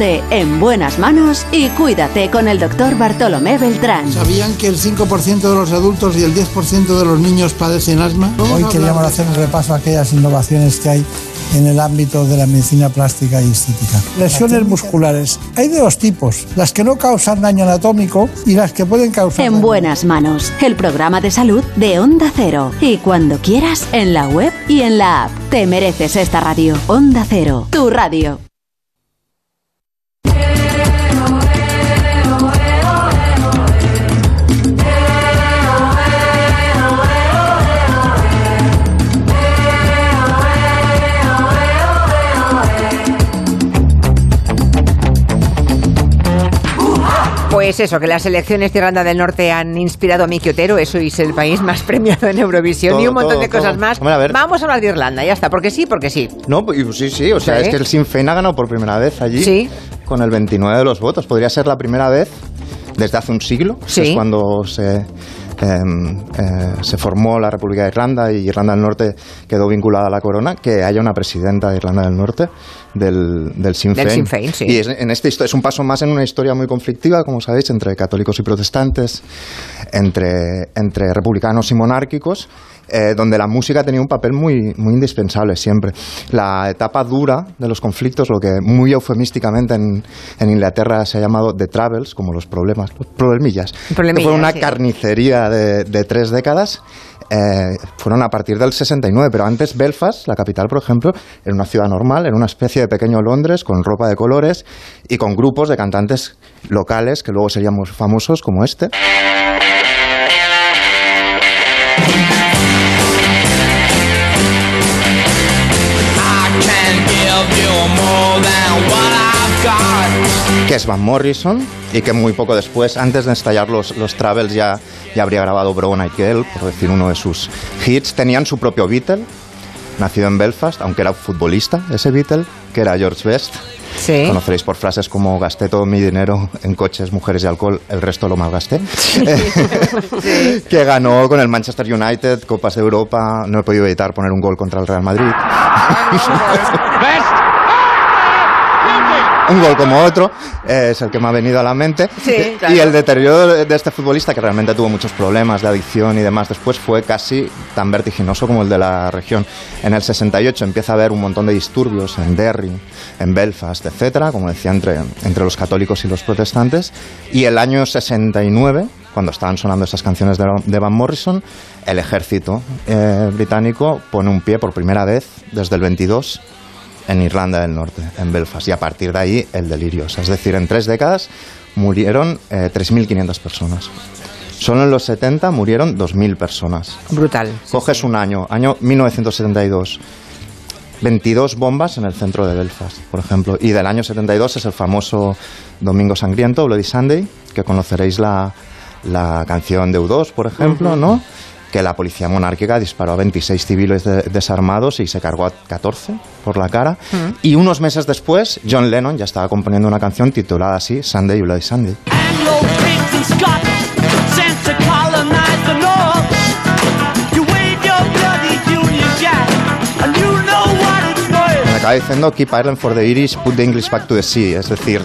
Ponte en buenas manos y cuídate con el doctor Bartolomé Beltrán. ¿Sabían que el 5% de los adultos y el 10% de los niños padecen asma? Hoy queríamos hacer un repaso a aquellas innovaciones que hay en el ámbito de la medicina plástica y estética. Lesiones musculares. Hay de dos tipos, las que no causan daño anatómico y las que pueden causar... En buenas manos, el programa de salud de Onda Cero. Y cuando quieras, en la web y en la app. Te mereces esta radio. Onda Cero, tu radio. Pues eso, que las elecciones de Irlanda del Norte han inspirado a Miki Otero, eso es el país más premiado en Eurovisión Todo, y un montón todo, de cosas todo. más. Hombre, a ver. Vamos a hablar de Irlanda, ya está, porque sí, porque sí. No, pues sí, sí, o sea, es que el Sinn Féin ha ganado por primera vez allí Sí. con el 29 de los votos. Podría ser la primera vez desde hace un siglo, que Sí. es cuando se, em, eh, se formó la República de Irlanda y Irlanda del Norte quedó vinculada a la corona, que haya una presidenta de Irlanda del Norte del, del Sinn Del Féin. Sinn Féin, sí. Y es, en este es un paso más en una historia muy conflictiva, como sabéis, entre católicos y protestantes, entre, entre republicanos y monárquicos, eh, donde la música tenía un papel muy, muy indispensable siempre. La etapa dura de los conflictos, lo que muy eufemísticamente en, en Inglaterra se ha llamado The Travels, como los problemas, los problemillas, Problemillas, fue una sí. carnicería de, de tres décadas. eh, fueron a partir del 69, pero antes Belfast, la capital, por ejemplo, era una ciudad normal, era una especie de pequeño Londres con ropa de colores y con grupos de cantantes locales que luego seríamos famosos como este. que es Van Morrison y que muy poco después, antes de estallar los, los Travels, ya, ya habría grabado Brown Eyed Girl, por decir uno de sus hits. Tenían su propio Beatle, nacido en Belfast, aunque era futbolista ese Beatle, que era George Best. Sí. Conoceréis por frases como gasté todo mi dinero en coches, mujeres y alcohol, el resto lo malgasté. que ganó con el Manchester United, Copas de Europa, no he podido evitar poner un gol contra el Real Madrid. un gol como otro, eh, es el que me ha venido a la mente. Sí, claro. Y el deterioro de este futbolista, que realmente tuvo muchos problemas de adicción y demás después, fue casi tan vertiginoso como el de la región. En el 68 empieza a haber un montón de disturbios en Derry, en Belfast, etcétera, como decía, entre, entre los católicos y los protestantes. Y el año 69, cuando estaban sonando esas canciones de, de Van Morrison, el ejército eh, británico pone un pie por primera vez desde el 22 en Irlanda del Norte, en Belfast, y a partir de ahí el delirio. O sea, es decir, en tres décadas murieron eh, 3.500 personas. Solo en los 70 murieron 2.000 personas. Brutal. Coges un año, año 1972. 22 bombas en el centro de Belfast, por ejemplo. Y del año 72 es el famoso Domingo Sangriento, Bloody Sunday, que conoceréis la, la canción de U2, por ejemplo, ¿no? Que la policía monárquica disparó a 26 civiles de- desarmados y se cargó a 14 por la cara. Y unos meses después, John Lennon ya estaba componiendo una canción titulada así, Sunday Bloody Sunday. Acaba diciendo Keep Ireland for the Irish, put the English back to the sea. Es decir,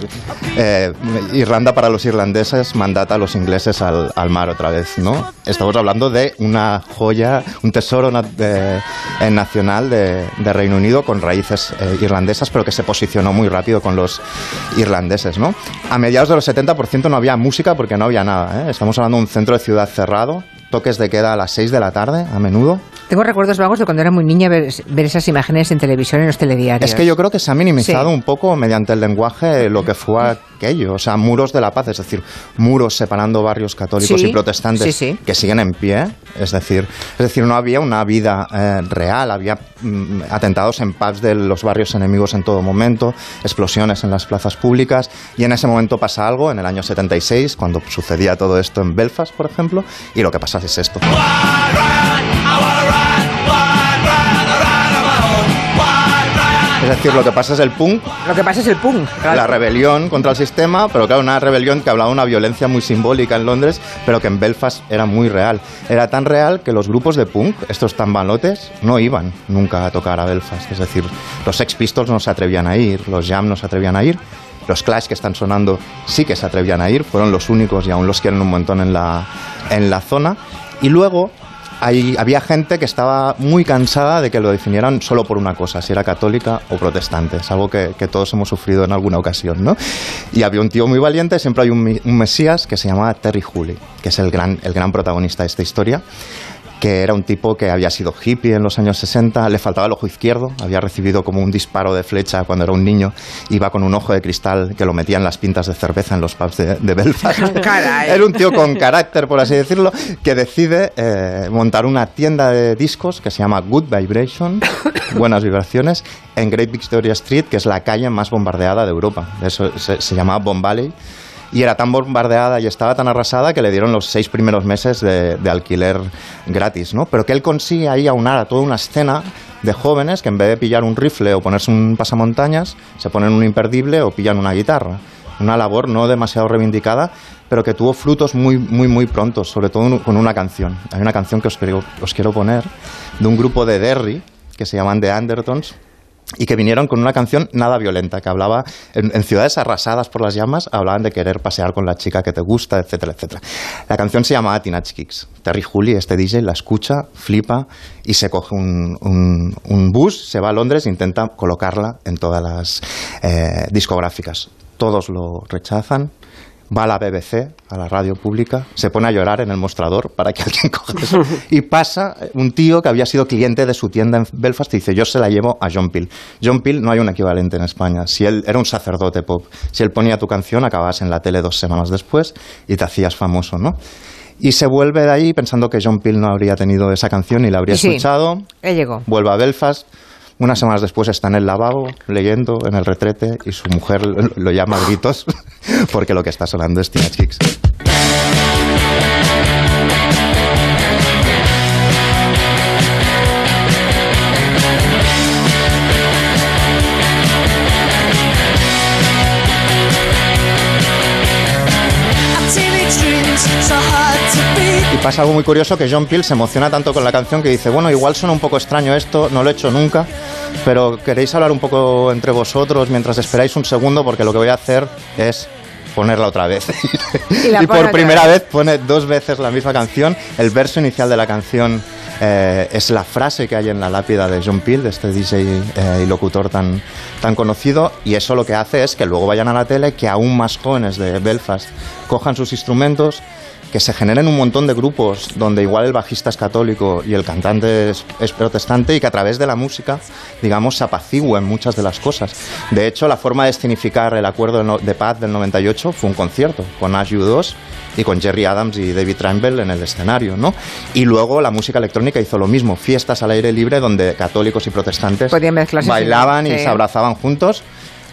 eh, Irlanda para los irlandeses mandata a los ingleses al, al mar otra vez, ¿no? Estamos hablando de una joya, un tesoro na- de- eh, nacional de, de Reino Unido con raíces eh, irlandesas, pero que se posicionó muy rápido con los irlandeses, ¿no? A mediados de los 70% no había música porque no había nada, ¿eh? Estamos hablando de un centro de ciudad cerrado, toques de queda a las 6 de la tarde, a menudo. Tengo recuerdos vagos de cuando era muy niña ver, ver esas imágenes en televisión en los telediarios. Es que yo creo que se ha minimizado Sí. un poco mediante el lenguaje lo que fue aquello, o sea, muros de la paz, es decir, muros separando barrios católicos Sí, y protestantes sí, sí. que siguen en pie, es decir, es decir, no había una vida eh, real, había mm, atentados en pubs de los barrios enemigos en todo momento, explosiones en las plazas públicas y en ese momento pasa algo en el año 76 cuando sucedía todo esto en Belfast, por ejemplo, y lo que pasa es esto. Es decir, lo que pasa es el punk Lo que pasa es el punk. claro. la rebelión contra el sistema, pero claro, una rebelión que hablaba de una violencia muy simbólica en Londres, pero que en Belfast era muy real. Era tan real que los grupos de punk, estos tan balotes, no iban nunca a tocar a Belfast. Es decir, los Sex Pistols no se atrevían a ir, los Jam no se atrevían a ir. Los Clash que están sonando sí que se atrevían a ir, fueron los únicos y aún los quieren un montón en la, en la zona. Y luego hay- había gente que estaba muy cansada de que lo definieran solo por una cosa, si era católica o protestante. Es algo que, todos hemos sufrido en alguna ocasión, ¿no? Y había un tío muy valiente, siempre hay un mesías que se llamaba Terry Hooley, que es el gran, el gran protagonista de esta historia que era un tipo que había sido hippie en los años 60, le faltaba el ojo izquierdo, había recibido como un disparo de flecha cuando era un niño, iba con un ojo de cristal que lo metía en las pintas de cerveza en los pubs de, de Belfast. Caray. Era un tío con carácter, por así decirlo, que decide eh, montar una tienda de discos que se llama Good Vibration, Buenas Vibraciones, en Great Victoria Street, que es la calle más bombardeada de Europa. Eso se, se llamaba Bomb Valley. Y era tan bombardeada y estaba tan arrasada que le dieron los seis primeros meses de, alquiler gratis, ¿no? Pero que él consigue ahí aunar a toda una escena de jóvenes que en vez de pillar un rifle o ponerse un pasamontañas, se ponen un imperdible o pillan una guitarra. Una labor no demasiado reivindicada, pero que tuvo frutos muy, muy, muy prontos, sobre todo con una canción. Hay una canción que os quiero, os quiero poner de un grupo de Derry que se llaman The Andertons, y que vinieron con una canción nada violenta, que hablaba en, ciudades arrasadas por las llamas, hablaban de querer pasear con la chica que te gusta, etcétera, etcétera. La canción se llamaba Teenage Kicks. Terry Hooley, este DJ, la escucha, flipa y se coge un bus, se va a Londres e intenta colocarla en todas las eh, discográficas. Todos lo rechazan. Va a la BBC, a la radio pública, se pone a llorar en el mostrador para que alguien coja eso. Y pasa un tío que había sido cliente de su tienda en Belfast y dice, yo se la llevo a John Peel. John Peel no hay un equivalente en España. Si él era un sacerdote pop, si él ponía tu canción, acababas en la tele dos semanas después y te hacías famoso, ¿no? Y se vuelve de ahí pensando que John Peel no habría tenido esa canción y la habría Y sí. escuchado. Él llegó. Vuelve a Belfast. Unas semanas después está en el lavabo leyendo en el retrete y su mujer lo, llama a gritos porque lo que está sonando es Teenage Kicks. Pasa algo muy curioso que John Peel se emociona tanto con la canción que dice, bueno, igual suena un poco extraño esto, no lo he hecho nunca, pero queréis hablar un poco entre vosotros mientras esperáis un segundo porque lo que voy a hacer es ponerla otra vez. Y por primera vez. vez pone dos veces la misma canción. El verso inicial de la canción eh, es la frase que hay en la lápida de John Peel, de este DJ eh, y locutor tan, tan conocido, y eso lo que hace es que luego vayan a la tele, que aún más jóvenes de Belfast cojan sus instrumentos, que se generen un montón de grupos donde igual el bajista es católico y el cantante es, es protestante y que a través de la música, digamos, se apacigüen muchas de las cosas. De hecho, la forma de escenificar el acuerdo de paz del 98 fue un concierto con Ash U2 y con Jerry Adams y David Trimble en el escenario, ¿no? Y luego la música electrónica hizo lo mismo, fiestas al aire libre donde católicos y protestantes bailaban y sí. se abrazaban juntos.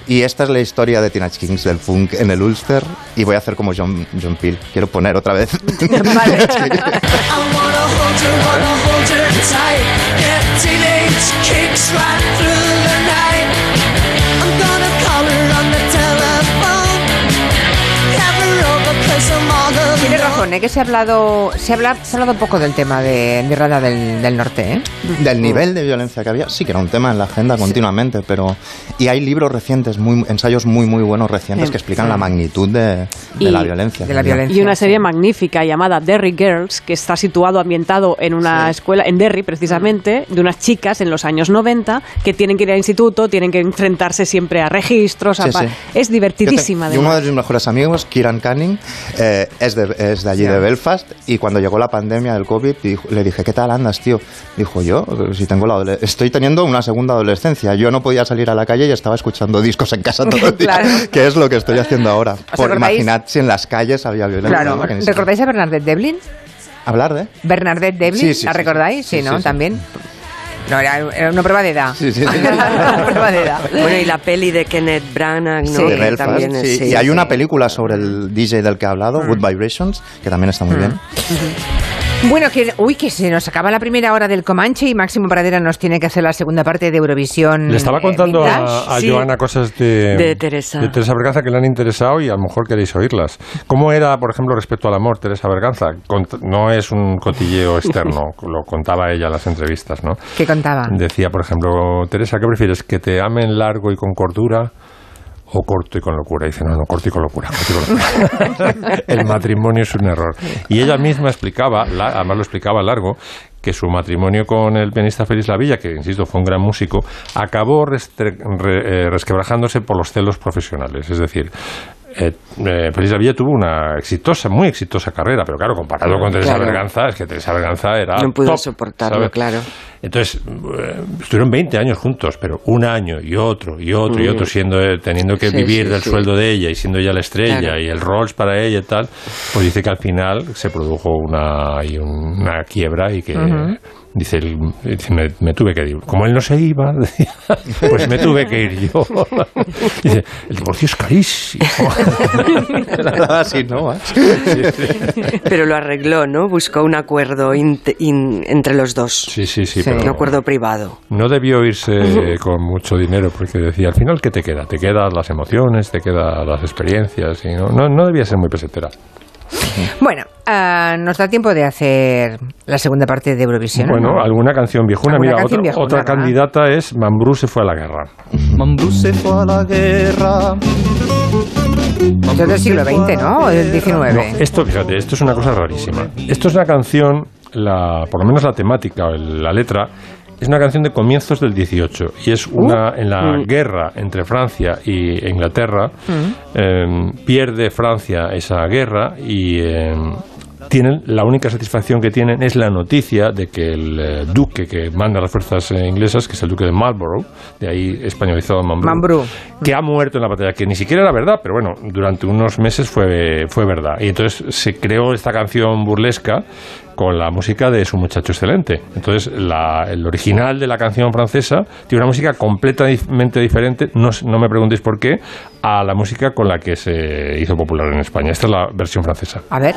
Y esta es la historia de Teenage Kings del punk en el Ulster y voy a hacer como John, John Peel. Quiero poner otra vez. ¿eh? que se ha hablado, se habla, se ha hablado poco del tema de, de Irlanda del, del Norte, ¿eh? Del nivel de violencia que había, sí que era un tema en la agenda continuamente, pero... Y hay libros recientes, muy, ensayos muy, muy buenos recientes Sí. que explican la magnitud de, de Y- la violencia. que había. Y una serie magnífica llamada Derry Girls, que está situado, ambientado en una escuela, en Derry precisamente, de unas chicas en los años 90 que tienen que ir al instituto, tienen que enfrentarse siempre a registros. a Sí, sí. Es divertidísima. Te- y uno de mis mejores amigos, Kieran Canning, eh, es, de, es de allí allí de Belfast y cuando llegó la pandemia del COVID dijo- le dije, ¿qué tal andas, tío? Dijo, yo, si tengo la estoy teniendo una segunda adolescencia. Yo no podía salir a la calle y estaba escuchando discos en casa todo el día, Claro. que es lo que estoy haciendo ahora. Por imaginad si en las calles había violencia. Claro, ¿recordáis a Bernadette Devlin? ¿Hablar de? Bernadette Devlin, Sí, sí, ¿la recordáis? Sí, sí, ¿no? También. No, era, era una prueba de edad. Sí, sí, sí. Una prueba de edad. Bueno, y la peli de Kenneth Branagh, ¿no? de Que Belfast, también es- sí. sí, y hay sí. una película sobre el DJ del que he hablado, Mm. Good Vibrations, que también está muy bien. Bueno, que, uy, que se nos acaba la primera hora del Comanche y Máximo Pradera nos tiene que hacer la segunda parte de Eurovisión. Le estaba eh, contando a, a Joana cosas de, De Teresa. de Teresa Berganza que le han interesado y a lo mejor queréis oírlas. ¿Cómo era, por ejemplo, respecto al amor, Teresa Berganza? Cont- no es un cotilleo externo, lo contaba ella en las entrevistas, ¿no? ¿Qué contaba? Decía, por ejemplo, Teresa, ¿qué prefieres? ¿Que te amen largo y con cordura o corto y con locura? dice, no, no, corto y con locura. corto y con locura. El matrimonio es un error. Y ella misma explicaba, la- además lo explicaba largo, que su matrimonio con el pianista Félix Lavilla, que insisto fue un gran músico, acabó restre- re- eh, resquebrajándose por los celos profesionales. Es decir, eh, eh, Félix Lavilla tuvo una exitosa, muy exitosa carrera, pero claro, comparado con Teresa Claro. Berganza, es que Teresa Berganza era No pudo top, soportarlo, ¿sabes? claro. Entonces, eh, estuvieron 20 años juntos, pero un año y otro y otro y Mm. otro, siendo eh, teniendo que Sí, vivir sí, del sí. sueldo de ella y siendo ella la estrella Claro. y el Rolls para ella y tal, pues dice que al final se produjo una, y una quiebra y que. Dice, el- dice, me, me tuve que ir. Como él no se iba, pues me tuve que ir yo. Dice, el divorcio es carísimo. Así, ¿no? Pero lo arregló, ¿no? Buscó un acuerdo in- entre los dos. Sí, sí, sí. pero- Un acuerdo privado. No debió irse con mucho dinero porque decía, al final, ¿qué te queda? Te quedan las emociones, te quedan las experiencias y no, no, no debía ser muy pesetera. Bueno, ah, nos da tiempo de hacer la segunda parte de Eurovisión. Bueno, ¿no? alguna canción viejuna. ¿Alguna Mira, canción otra, viejuna, otra ¿verdad? candidata es Mambrú se fue a la guerra. Mambrú se fue a la guerra. Esto es del siglo XX, ¿no? O del XIX. No, esto, fíjate, esto es una cosa rarísima. Esto es una canción, la, por lo menos la temática, o el- la letra, es una canción de comienzos del 18 y es una en la Mm. guerra entre Francia y Inglaterra. eh, pierde Francia esa guerra y eh, tienen la única satisfacción que tienen es la noticia de que el eh, duque que manda las fuerzas eh, inglesas, que es el duque de Marlborough, de ahí españolizado Mambrú, Mambrú. que ha muerto en la batalla, que ni siquiera era verdad, pero bueno, durante unos meses fue, fue verdad. Y entonces se creó esta canción burlesca con la música de su muchacho excelente. Entonces, la- el original de la canción francesa tiene una música completamente diferente, no, no me preguntéis por qué, a la música con la que se hizo popular en España. Esta es la versión francesa. A ver.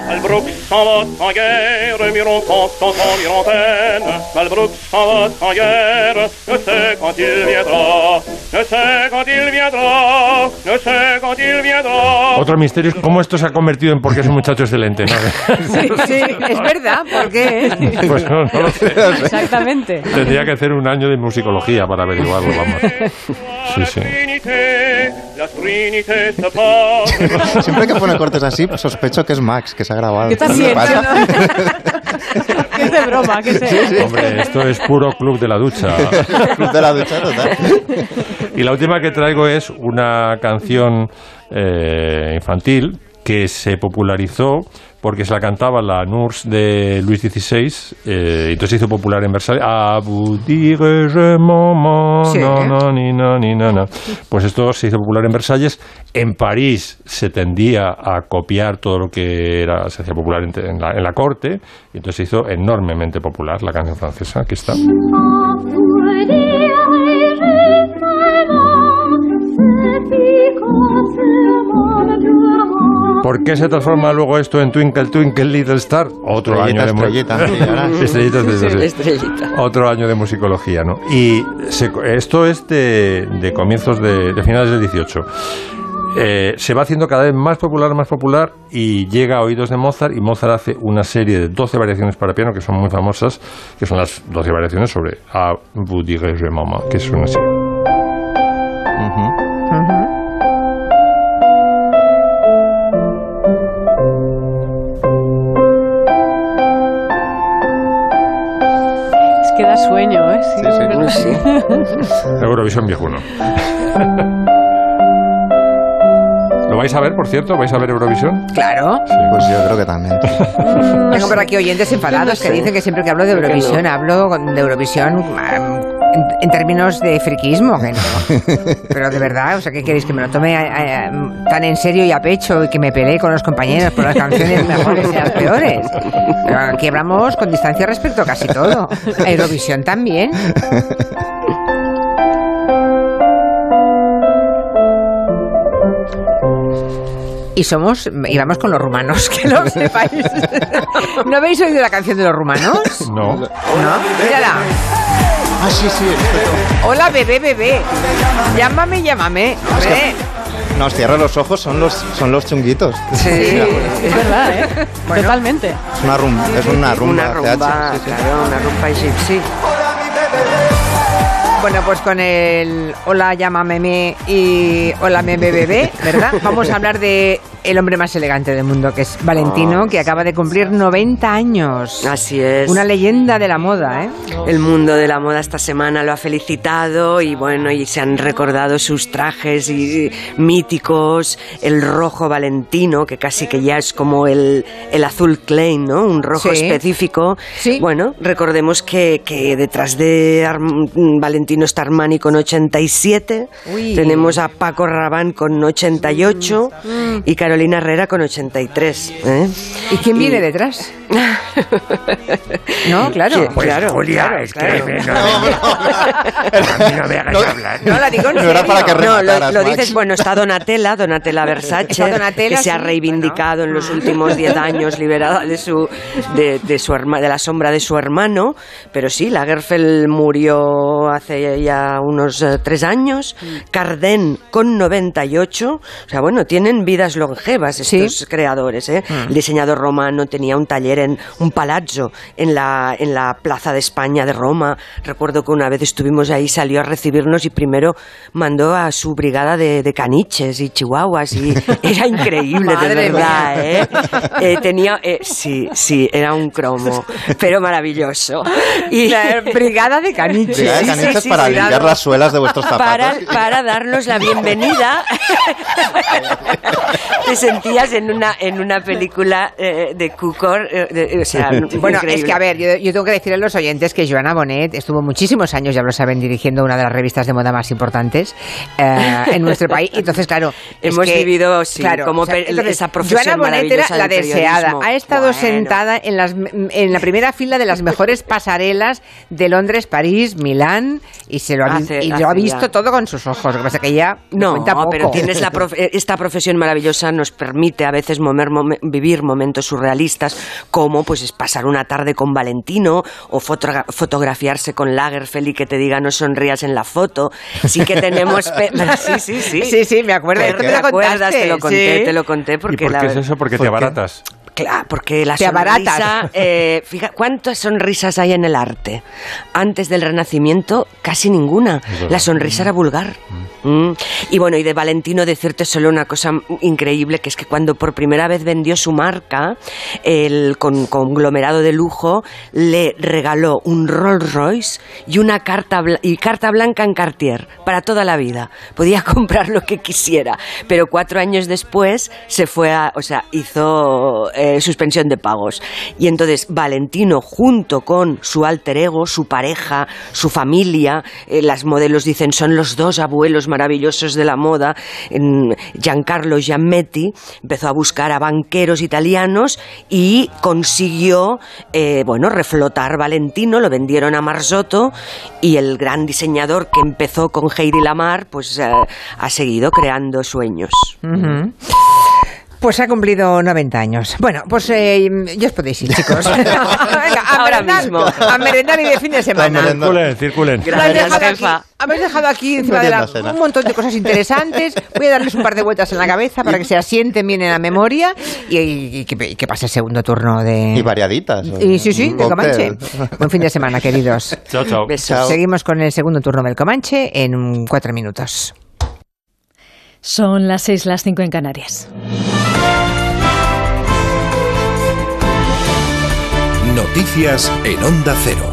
Otro misterio es cómo esto se ha convertido en porque es un muchacho excelente. ¿no? Sí, sí, es verdad, ¿por qué? Pues no, no lo sé. Exactamente. Tendría que hacer un año de musicología para averiguarlo, vamos. Sí, sí. Siempre que pone cortes así, pues sospecho que es Max, que se ha grabado. ¿Qué pasa? Que es de broma, que sé. Hombre, esto es puro club de la ducha. Club de la ducha total. Y la última que traigo es una canción eh, infantil que se popularizó porque se la cantaba la Nurs de Luis XVI, eh, y entonces se hizo popular en Versalles. A vous dire je maman, Sí. no, no, ni, no, ni, no, no. Pues esto se hizo popular en Versalles. En París se tendía a copiar todo lo que era, se hacía popular en, en la, en la corte, y entonces se hizo enormemente popular la canción francesa. Aquí está. ¿Por qué se transforma luego esto en Twinkle Twinkle Little Star? Otro Estrellita, año de estrellita. Estrellita, estrellita, sí. Estrellita. Otro año de musicología, ¿no? Y se- esto es de, de comienzos de, de finales del 18. Eh, se va haciendo cada vez más popular, más popular y llega a oídos de Mozart y Mozart hace una serie de 12 variaciones para piano que son muy famosas, que son las 12 variaciones sobre A vous dirai je maman, que son así. Es que da sueño, ¿eh? Sí, Eurovisión viejuno. ¿Lo vais a ver, por cierto? ¿Vais a ver Eurovisión? Claro. Pues yo creo que también. Tengo por aquí oyentes enfadados que dicen que siempre que hablo de Eurovisión hablo de Eurovisión en, en términos de friquismo, que no. Pero de verdad, o sea, ¿qué queréis? ¿Que me lo tome ah, ah, tan en serio y a pecho y que me pelee con los compañeros por las canciones mejores y las peores? Pero aquí hablamos con distancia respecto a casi todo. A Eurovisión también. Y somos, y vamos con los rumanos, que lo sepáis. ¿No habéis oído la canción de los rumanos? No. ¿No? Mírala. Ah, sí, sí. Hola, bebé, bebé. Llámame, llámame. Nos cierra los ojos, son los, son los chunguitos. Sí, es verdad, ¿eh? Totalmente. Es una rumba, es una rumba. Una rumba, CH, sí, sí. claro, una rumba egipcia. Bueno, pues con el Hola, llámame me y Hola, me bebé, ¿verdad? Vamos a hablar de el hombre más elegante del mundo, que es Valentino, Oh, que acaba de cumplir 90 años. Así es. Una leyenda de la moda, ¿eh? El mundo de la moda esta semana lo ha felicitado y bueno, y se han recordado sus trajes y, míticos, el rojo valentino, que casi que ya es como el, el azul Klein, ¿no? Un rojo Sí. específico. Bueno, recordemos que, que detrás de Arm- Valentino está Armani con 87, Uy. tenemos a Paco Rabanne con 88 y Carolina Herrera con 83. ¿eh? ¿Y quién viene detrás? No, claro. Pues, claro, Julia, claro, es que claro. me- no A mí no me hagas hablar. No, la digo en No serio. era para que No, lo, lo dices, bueno, está Donatella, Donatella Versace, Donatella, que se ha reivindicado en los últimos 10 años, liberada de su de, de su herma- de la sombra de su hermano, pero sí, Lagerfeld murió hace ya unos eh, tres años, Cardin con 98, o sea, bueno, tienen vidas longevas estos creadores, ¿eh? Mm. El diseñador romano tenía un taller en un palazzo en la en la Plaza de España de Roma. Recuerdo que una vez estuvimos ahí, salió a recibirnos y primero mandó a su brigada de, de caniches y chihuahuas y era increíble, de verdad. ¿eh? Eh, tenía, eh, sí, sí, era un cromo, pero maravilloso. Y La brigada de caniches. Brigada de Sí, sí, caniches sí, para sí, limpiar las suelas de vuestros zapatos. para, para darnos la bienvenida. Te sentías en una, en una película eh, de Cukor, eh, de- o sea, Bueno, increíble. es que a ver, yo, yo tengo que decir a los oyentes que Joana Bonet estuvo muchísimos años, ya lo saben, dirigiendo una de las revistas de moda más importantes eh, en nuestro país. Entonces, claro, Hemos que- vivido, sí, claro, como o sea, entonces, esa profesión Joana Bonet era la deseada. Ha estado Bueno. sentada en, las, en la primera fila de las mejores pasarelas de Londres, París, Milán y se lo ha, Hace- y lo ha visto ya. todo con sus ojos. Lo que pasa que ella No, poco. pero tienes la prof- eh, esta profesión maravillosa nos permite a veces momer- momen- vivir momentos surrealistas como pues es pasar una tarde con Valentino o fotogra- fotografiarse con Lagerfeld y que te diga no sonrías en la foto. Sí que tenemos sí, sí, sí. Sí, sí, me acuerdo. ¿Te, te lo acuerdas? contaste, Te lo conté, sí. te lo conté ¿Y porque por la qué es eso? Porque ¿Por te qué? abaratas. Claro, porque la Te sonrisa, eh, fija, ¿cuántas sonrisas hay en el arte? Antes del Renacimiento, casi ninguna. La sonrisa era vulgar. Mm. Y bueno, y de Valentino decirte solo una cosa increíble, que es que cuando por primera vez vendió su marca, el con- conglomerado de lujo le regaló un Rolls Royce y una carta, y carta blanca en Cartier para toda la vida. Podía comprar lo que quisiera, pero cuatro años después se fue a, o sea, hizo eh, suspensión de pagos. Y entonces Valentino, junto con su alter ego, su pareja, su familia, eh, las modelos dicen son los dos abuelos maravillosos de la moda, Giancarlo Giammetti, empezó a buscar a banqueros italianos y consiguió, eh, bueno, reflotar Valentino, lo vendieron a Marzotto y el gran diseñador que empezó con Heidi Lamar, pues eh, ha seguido creando sueños. Pues ha cumplido 90 años. Bueno, pues eh, ya os podéis ir, chicos. Venga, a Ahora merendar, mismo. A merendar y de fin de semana. Circulen, circulen. Habéis Gracias, dejado aquí- jefa. habéis dejado aquí encima de la- un montón de cosas interesantes. Voy a darles un par de vueltas en la cabeza para que se asienten bien en la memoria y, y- y que, y que pase el segundo turno de... Y variaditas. Y sí, sí, de Comanche. Buen fin de semana, queridos. Chao, chao. Besos. Seguimos con el segundo turno del Comanche en cuatro minutos. Son las seis, las cinco en Canarias. Noticias en Onda Cero.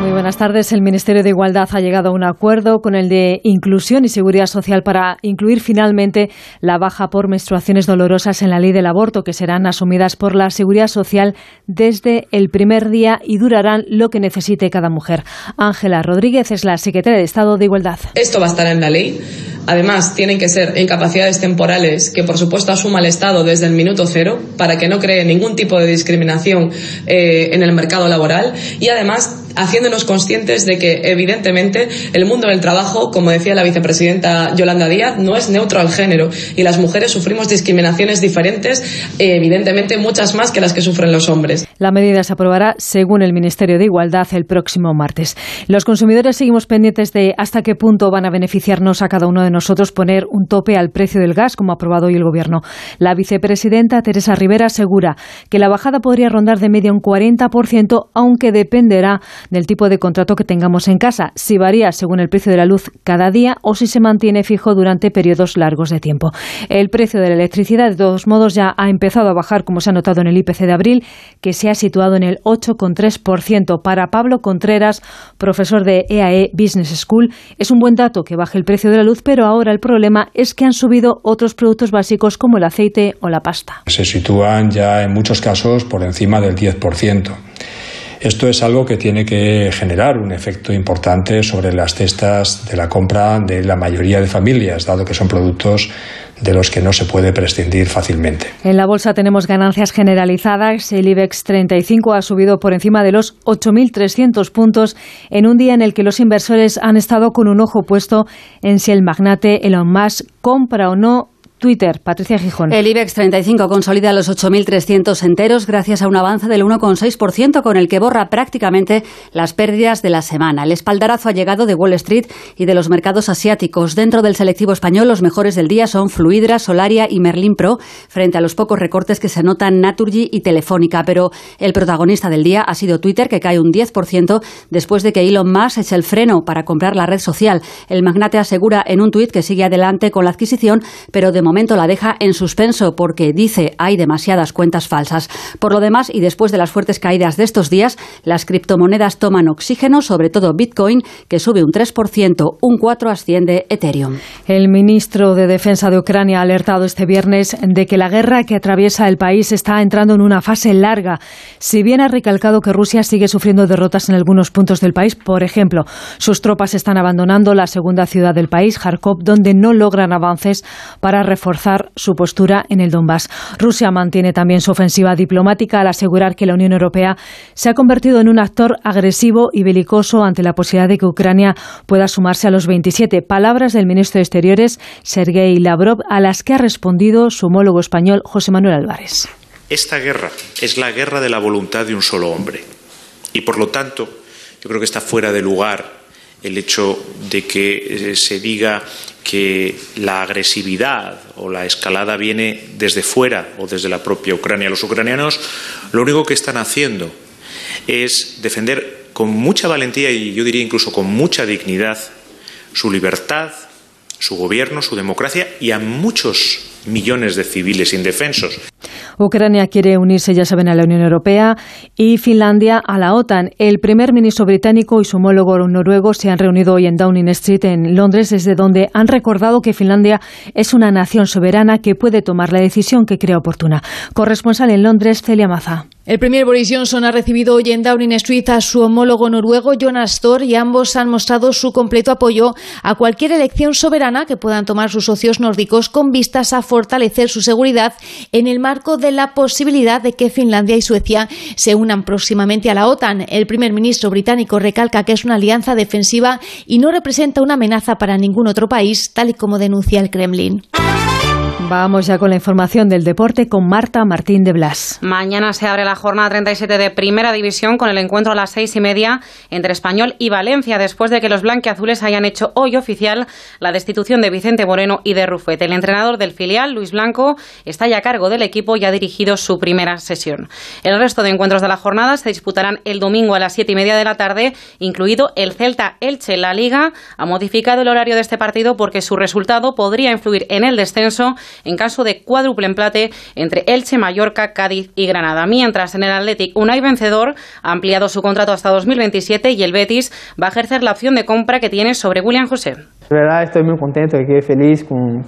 Muy buenas tardes. El Ministerio de Igualdad ha llegado a un acuerdo con el de Inclusión y Seguridad Social para incluir finalmente la baja por menstruaciones dolorosas en la ley del aborto, que serán asumidas por la Seguridad Social desde el primer día y durarán lo que necesite cada mujer. Ángela Rodríguez es la secretaria de Estado de Igualdad. Esto va a estar en la ley. Además, tienen que ser incapacidades temporales que, por supuesto, asuma el Estado desde el minuto cero para que no cree ningún tipo de discriminación eh, en el mercado laboral y, además, haciéndonos conscientes de que, evidentemente, el mundo del trabajo, como decía la vicepresidenta Yolanda Díaz, no es neutro al género y las mujeres sufrimos discriminaciones diferentes, eh, evidentemente muchas más que las que sufren los hombres. La medida se aprobará, según el Ministerio de Igualdad, el próximo martes. Los consumidores seguimos pendientes de hasta qué punto van a beneficiarnos a cada uno de nosotros poner un tope al precio del gas, como ha aprobado hoy el Gobierno. La vicepresidenta Teresa Rivera asegura que la bajada podría rondar de media un 40%, aunque dependerá del tipo de contrato que tengamos en casa, si varía según el precio de la luz cada día o si se mantiene fijo durante periodos largos de tiempo. El precio de la electricidad, de todos modos, ya ha empezado a bajar, como se ha notado en el IPC de abril, que se ha situado en el 8,3%. Para Pablo Contreras, profesor de EAE Business School, es un buen dato que baje el precio de la luz, ahora el problema es que han subido otros productos básicos como el aceite o la pasta. Se sitúan ya en muchos casos por encima del 10%. Esto es algo que tiene que generar un efecto importante sobre las cestas de la compra de la mayoría de familias, dado que son productos de los que no se puede prescindir fácilmente. En la bolsa tenemos ganancias generalizadas. El IBEX 35 ha subido por encima de los 8.300 puntos en un día en el que los inversores han estado con un ojo puesto en si el magnate Elon Musk compra o no Twitter, Patricia Gijón. El IBEX 35 consolida los 8.300 enteros gracias a un avance del 1,6% con el que borra prácticamente las pérdidas de la semana. El espaldarazo ha llegado de Wall Street y de los mercados asiáticos. Dentro del selectivo español, los mejores del día son Fluidra, Solaria y Merlin Pro, frente a los pocos recortes que se notan Naturgy y Telefónica. Pero el protagonista del día ha sido Twitter, que cae un 10% después de que Elon Musk eche el freno para comprar la red social. El magnate asegura en un tuit que sigue adelante con la adquisición, pero de momento la deja en suspenso porque dice hay demasiadas cuentas falsas. Por lo demás, y después de las fuertes caídas de estos días, las criptomonedas toman oxígeno, sobre todo Bitcoin, que sube un 3%, un 4% asciende Ethereum. El ministro de Defensa de Ucrania ha alertado este viernes de que la guerra que atraviesa el país está entrando en una fase larga. Si bien ha recalcado que Rusia sigue sufriendo derrotas en algunos puntos del país, por ejemplo, sus tropas están abandonando la segunda ciudad del país, Kharkov, donde no logran avances para reforzar su postura en el Donbass. Rusia mantiene también su ofensiva diplomática al asegurar que la Unión Europea se ha convertido en un actor agresivo y belicoso ante la posibilidad de que Ucrania pueda sumarse a los 27. Palabras del ministro de Exteriores, Sergei Lavrov, a las que ha respondido su homólogo español, José Manuel Álvarez. Esta guerra es la guerra de la voluntad de un solo hombre. Y por lo tanto, yo creo que está fuera de lugar el hecho de que eh, se diga que la agresividad o la escalada viene desde fuera o desde la propia Ucrania. Los ucranianos lo único que están haciendo es defender con mucha valentía y yo diría incluso con mucha dignidad su libertad, su gobierno, su democracia y a muchos millones de civiles indefensos. Ucrania quiere unirse, ya saben, a la Unión Europea y Finlandia a la OTAN. El primer ministro británico y su homólogo noruego se han reunido hoy en Downing Street, en Londres, desde donde han recordado que Finlandia es una nación soberana que puede tomar la decisión que crea oportuna. Corresponsal en Londres, Celia Maza. El primer Boris Johnson ha recibido hoy en Downing Street a su homólogo noruego Jonas Thor y ambos han mostrado su completo apoyo a cualquier elección soberana que puedan tomar sus socios nórdicos con vistas a fortalecer su seguridad en el marco de la posibilidad de que Finlandia y Suecia se unan próximamente a la OTAN. El primer ministro británico recalca que es una alianza defensiva y no representa una amenaza para ningún otro país, tal y como denuncia el Kremlin. Vamos ya con la información del deporte con Marta Martín de Blas. Mañana se abre la jornada 37 de Primera División con el encuentro a las seis y media entre Español y Valencia, después de que los blanquiazules hayan hecho hoy oficial la destitución de Vicente Moreno y de Rufet. El entrenador del filial, Luis Blanco, está ya a cargo del equipo y ha dirigido su primera sesión. El resto de encuentros de la jornada se disputarán el domingo a las siete y media de la tarde, incluido el Celta Elche. La Liga ha modificado el horario de este partido porque su resultado podría influir en el descenso en caso de cuádruple empate entre Elche, Mallorca, Cádiz y Granada. Mientras en el Athletic, Unai Vencedor ha ampliado su contrato hasta 2027 y el Betis va a ejercer la opción de compra que tiene sobre William José. De verdad estoy muy contento, estoy feliz con,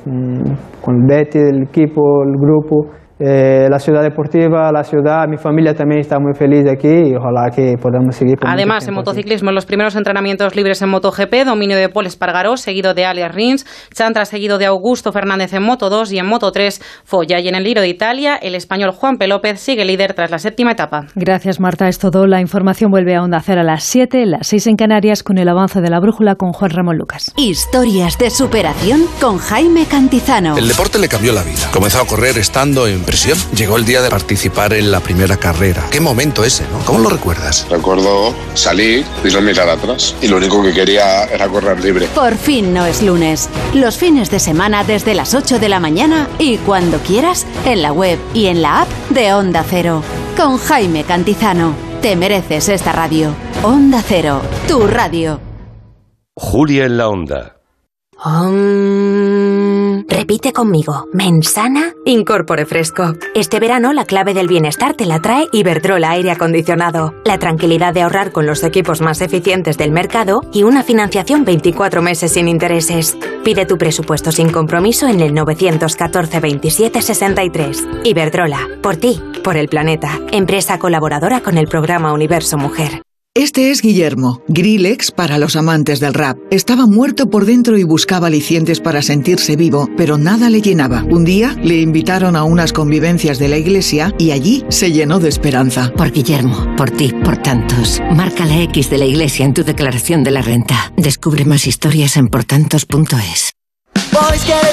con, Betis, el equipo, el grupo. Eh, la ciudad deportiva, la ciudad, mi familia también está muy feliz de aquí y ojalá que podamos seguir. Por Además, en motociclismo, los primeros entrenamientos libres en MotoGP, dominio de Paul Espargaró, seguido de Alias Rins, Chantra seguido de Augusto Fernández en Moto 2 y en Moto 3 Foya. Y en el Giro de Italia, el español Juan P. López sigue líder tras la séptima etapa. Gracias, Marta. Es todo. La información vuelve a Onda Cero a las 7, las 6 en Canarias, con el avance de la brújula con Juan Ramón Lucas. Historias de superación con Jaime Cantizano. El deporte le cambió la vida. Comenzó a correr estando en prisión. Llegó el día de participar en la primera carrera. Qué momento ese, ¿no? ¿Cómo lo recuerdas? Recuerdo salir y no mirar atrás. Y lo único que quería era correr libre. Por fin no es lunes. Los fines de semana desde las 8 de la mañana y cuando quieras en la web y en la app de Onda Cero. Con Jaime Cantizano. Te mereces esta radio. Onda Cero, tu radio. Julia en la Onda. Um, repite conmigo. Mensana, incorpore fresco. Este verano la clave del bienestar te la trae Iberdrola Aire Acondicionado. La tranquilidad de ahorrar con los equipos más eficientes del mercado y una financiación 24 meses sin intereses. Pide tu presupuesto sin compromiso en el 914 27 63. Iberdrola, por ti, por el planeta. Empresa colaboradora con el programa Universo Mujer. Este es Guillermo, Grillex para los amantes del rap. Estaba muerto por dentro y buscaba alicientes para sentirse vivo, pero nada le llenaba. Un día le invitaron a unas convivencias de la iglesia y allí se llenó de esperanza. Por Guillermo, por ti, por tantos. Marca la X de la iglesia en tu declaración de la renta. Descubre más historias en portantos.es.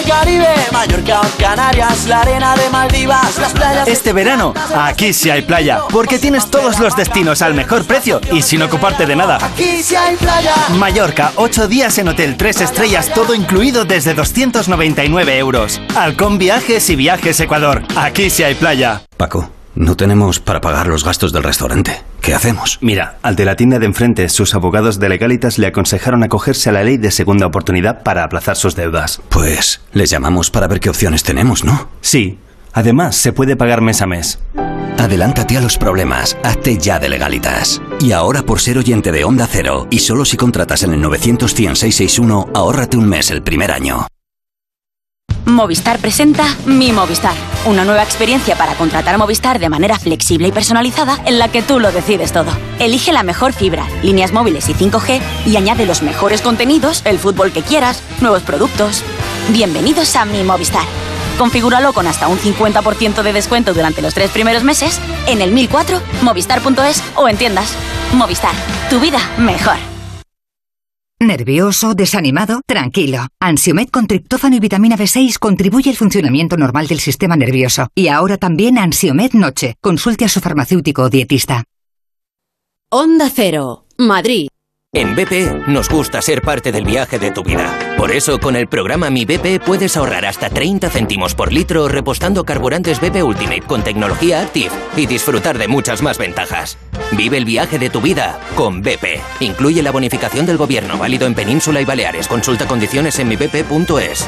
Caribe, Mallorca o Canarias, la arena de Maldivas, las playas. Este verano, aquí sí hay playa, porque tienes todos los destinos al mejor precio y sin ocuparte de nada. Aquí sí hay playa. Mallorca, 8 días en hotel 3 estrellas, todo incluido desde 299 euros. Halcón Viajes y Viajes Ecuador. Aquí sí hay playa. Paco, no tenemos para pagar los gastos del restaurante. ¿Qué hacemos? Mira, al de la tienda de enfrente, sus abogados de legalitas le aconsejaron acogerse a la ley de segunda oportunidad para aplazar sus deudas. Pues les llamamos para ver qué opciones tenemos, ¿no? Sí. Además, se puede pagar mes a mes. Adelántate a los problemas, hazte ya de legalitas. Y ahora por ser oyente de Onda Cero, y solo si contratas en el 900 661 ahórrate un mes el primer año. Movistar presenta Mi Movistar, una nueva experiencia para contratar Movistar de manera flexible y personalizada en la que tú lo decides todo. Elige la mejor fibra, líneas móviles y 5G y añade los mejores contenidos, el fútbol que quieras, nuevos productos. Bienvenidos a Mi Movistar. Configúralo con hasta un 50% de descuento durante los tres primeros meses en el 1004, movistar.es o en tiendas. Movistar, tu vida mejor. ¿Nervioso? ¿Desanimado? Tranquilo. Ansiomed con triptófano y vitamina B6 contribuye al funcionamiento normal del sistema nervioso. Y ahora también Ansiomed Noche. Consulte a su farmacéutico o dietista. Onda Cero, Madrid. En BP nos gusta ser parte del viaje de tu vida. Por eso, con el programa Mi BP puedes ahorrar hasta 30 céntimos por litro repostando carburantes BP Ultimate con tecnología Active y disfrutar de muchas más ventajas. Vive el viaje de tu vida con BP. Incluye la bonificación del gobierno válido en Península y Baleares. Consulta condiciones en mibp.es.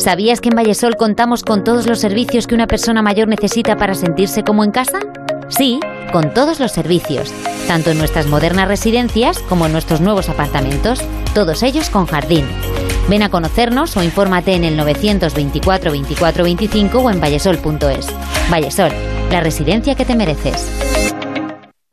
¿sabías que en Vallesol contamos con todos los servicios que una persona mayor necesita para sentirse como en casa? Sí, con todos los servicios, tanto en nuestras modernas residencias como en nuestros nuevos apartamentos, todos ellos con jardín. Ven a conocernos o infórmate en el 924 24 25 o en vallesol.es. Vallesol, la residencia que te mereces.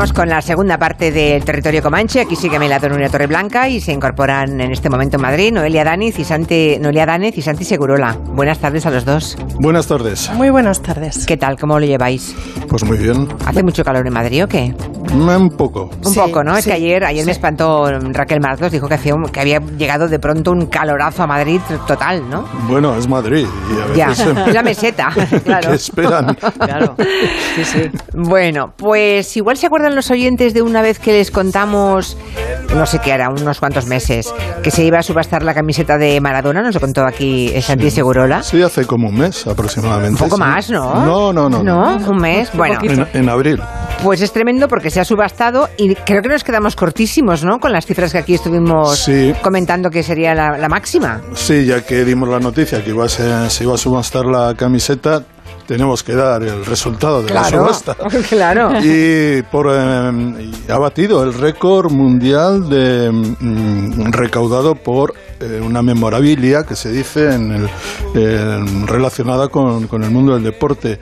Con la segunda parte del territorio Comanche. Aquí sigue Mela Torre Torreblanca y se incorporan en este momento en Madrid Noelia Daniz y Santi, Noelia Dánez y Santi Segurola. Buenas tardes a los dos. Buenas tardes. Muy buenas tardes. ¿Qué tal? ¿Cómo lo lleváis? Pues muy bien. ¿Hace mucho calor en Madrid o qué? Un poco. Un poco, ¿no? Es que ayer, ayer me espantó Raquel Marzos, dijo que, hacía un- que había llegado de pronto un calorazo a Madrid total, ¿no? Bueno, es Madrid. Y a Ya, veces es la meseta, claro. ¿Qué esperan? Claro. Sí, sí. Bueno, pues igual se acuerdan los oyentes de una vez que les contamos, no sé qué era, unos cuantos meses, que se iba a subastar la camiseta de Maradona, nos lo contó aquí Santi Segurola. Sí, hace como un mes aproximadamente. Un poco sí. más, ¿no? No, no, no. ¿No? Un mes. Bueno, En, en abril. pues es tremendo porque se ha subastado y creo que nos quedamos cortísimos, ¿no? Con las cifras que aquí estuvimos Sí. comentando que sería la, la máxima. Sí, ya que dimos la noticia que iba a ser- se iba a subastar la camiseta, tenemos que dar el resultado de la subasta. claro. Y, por, eh, y ha batido el récord mundial de mm, recaudado por eh, una memorabilia que se dice en el, relacionada con, con el mundo del deporte.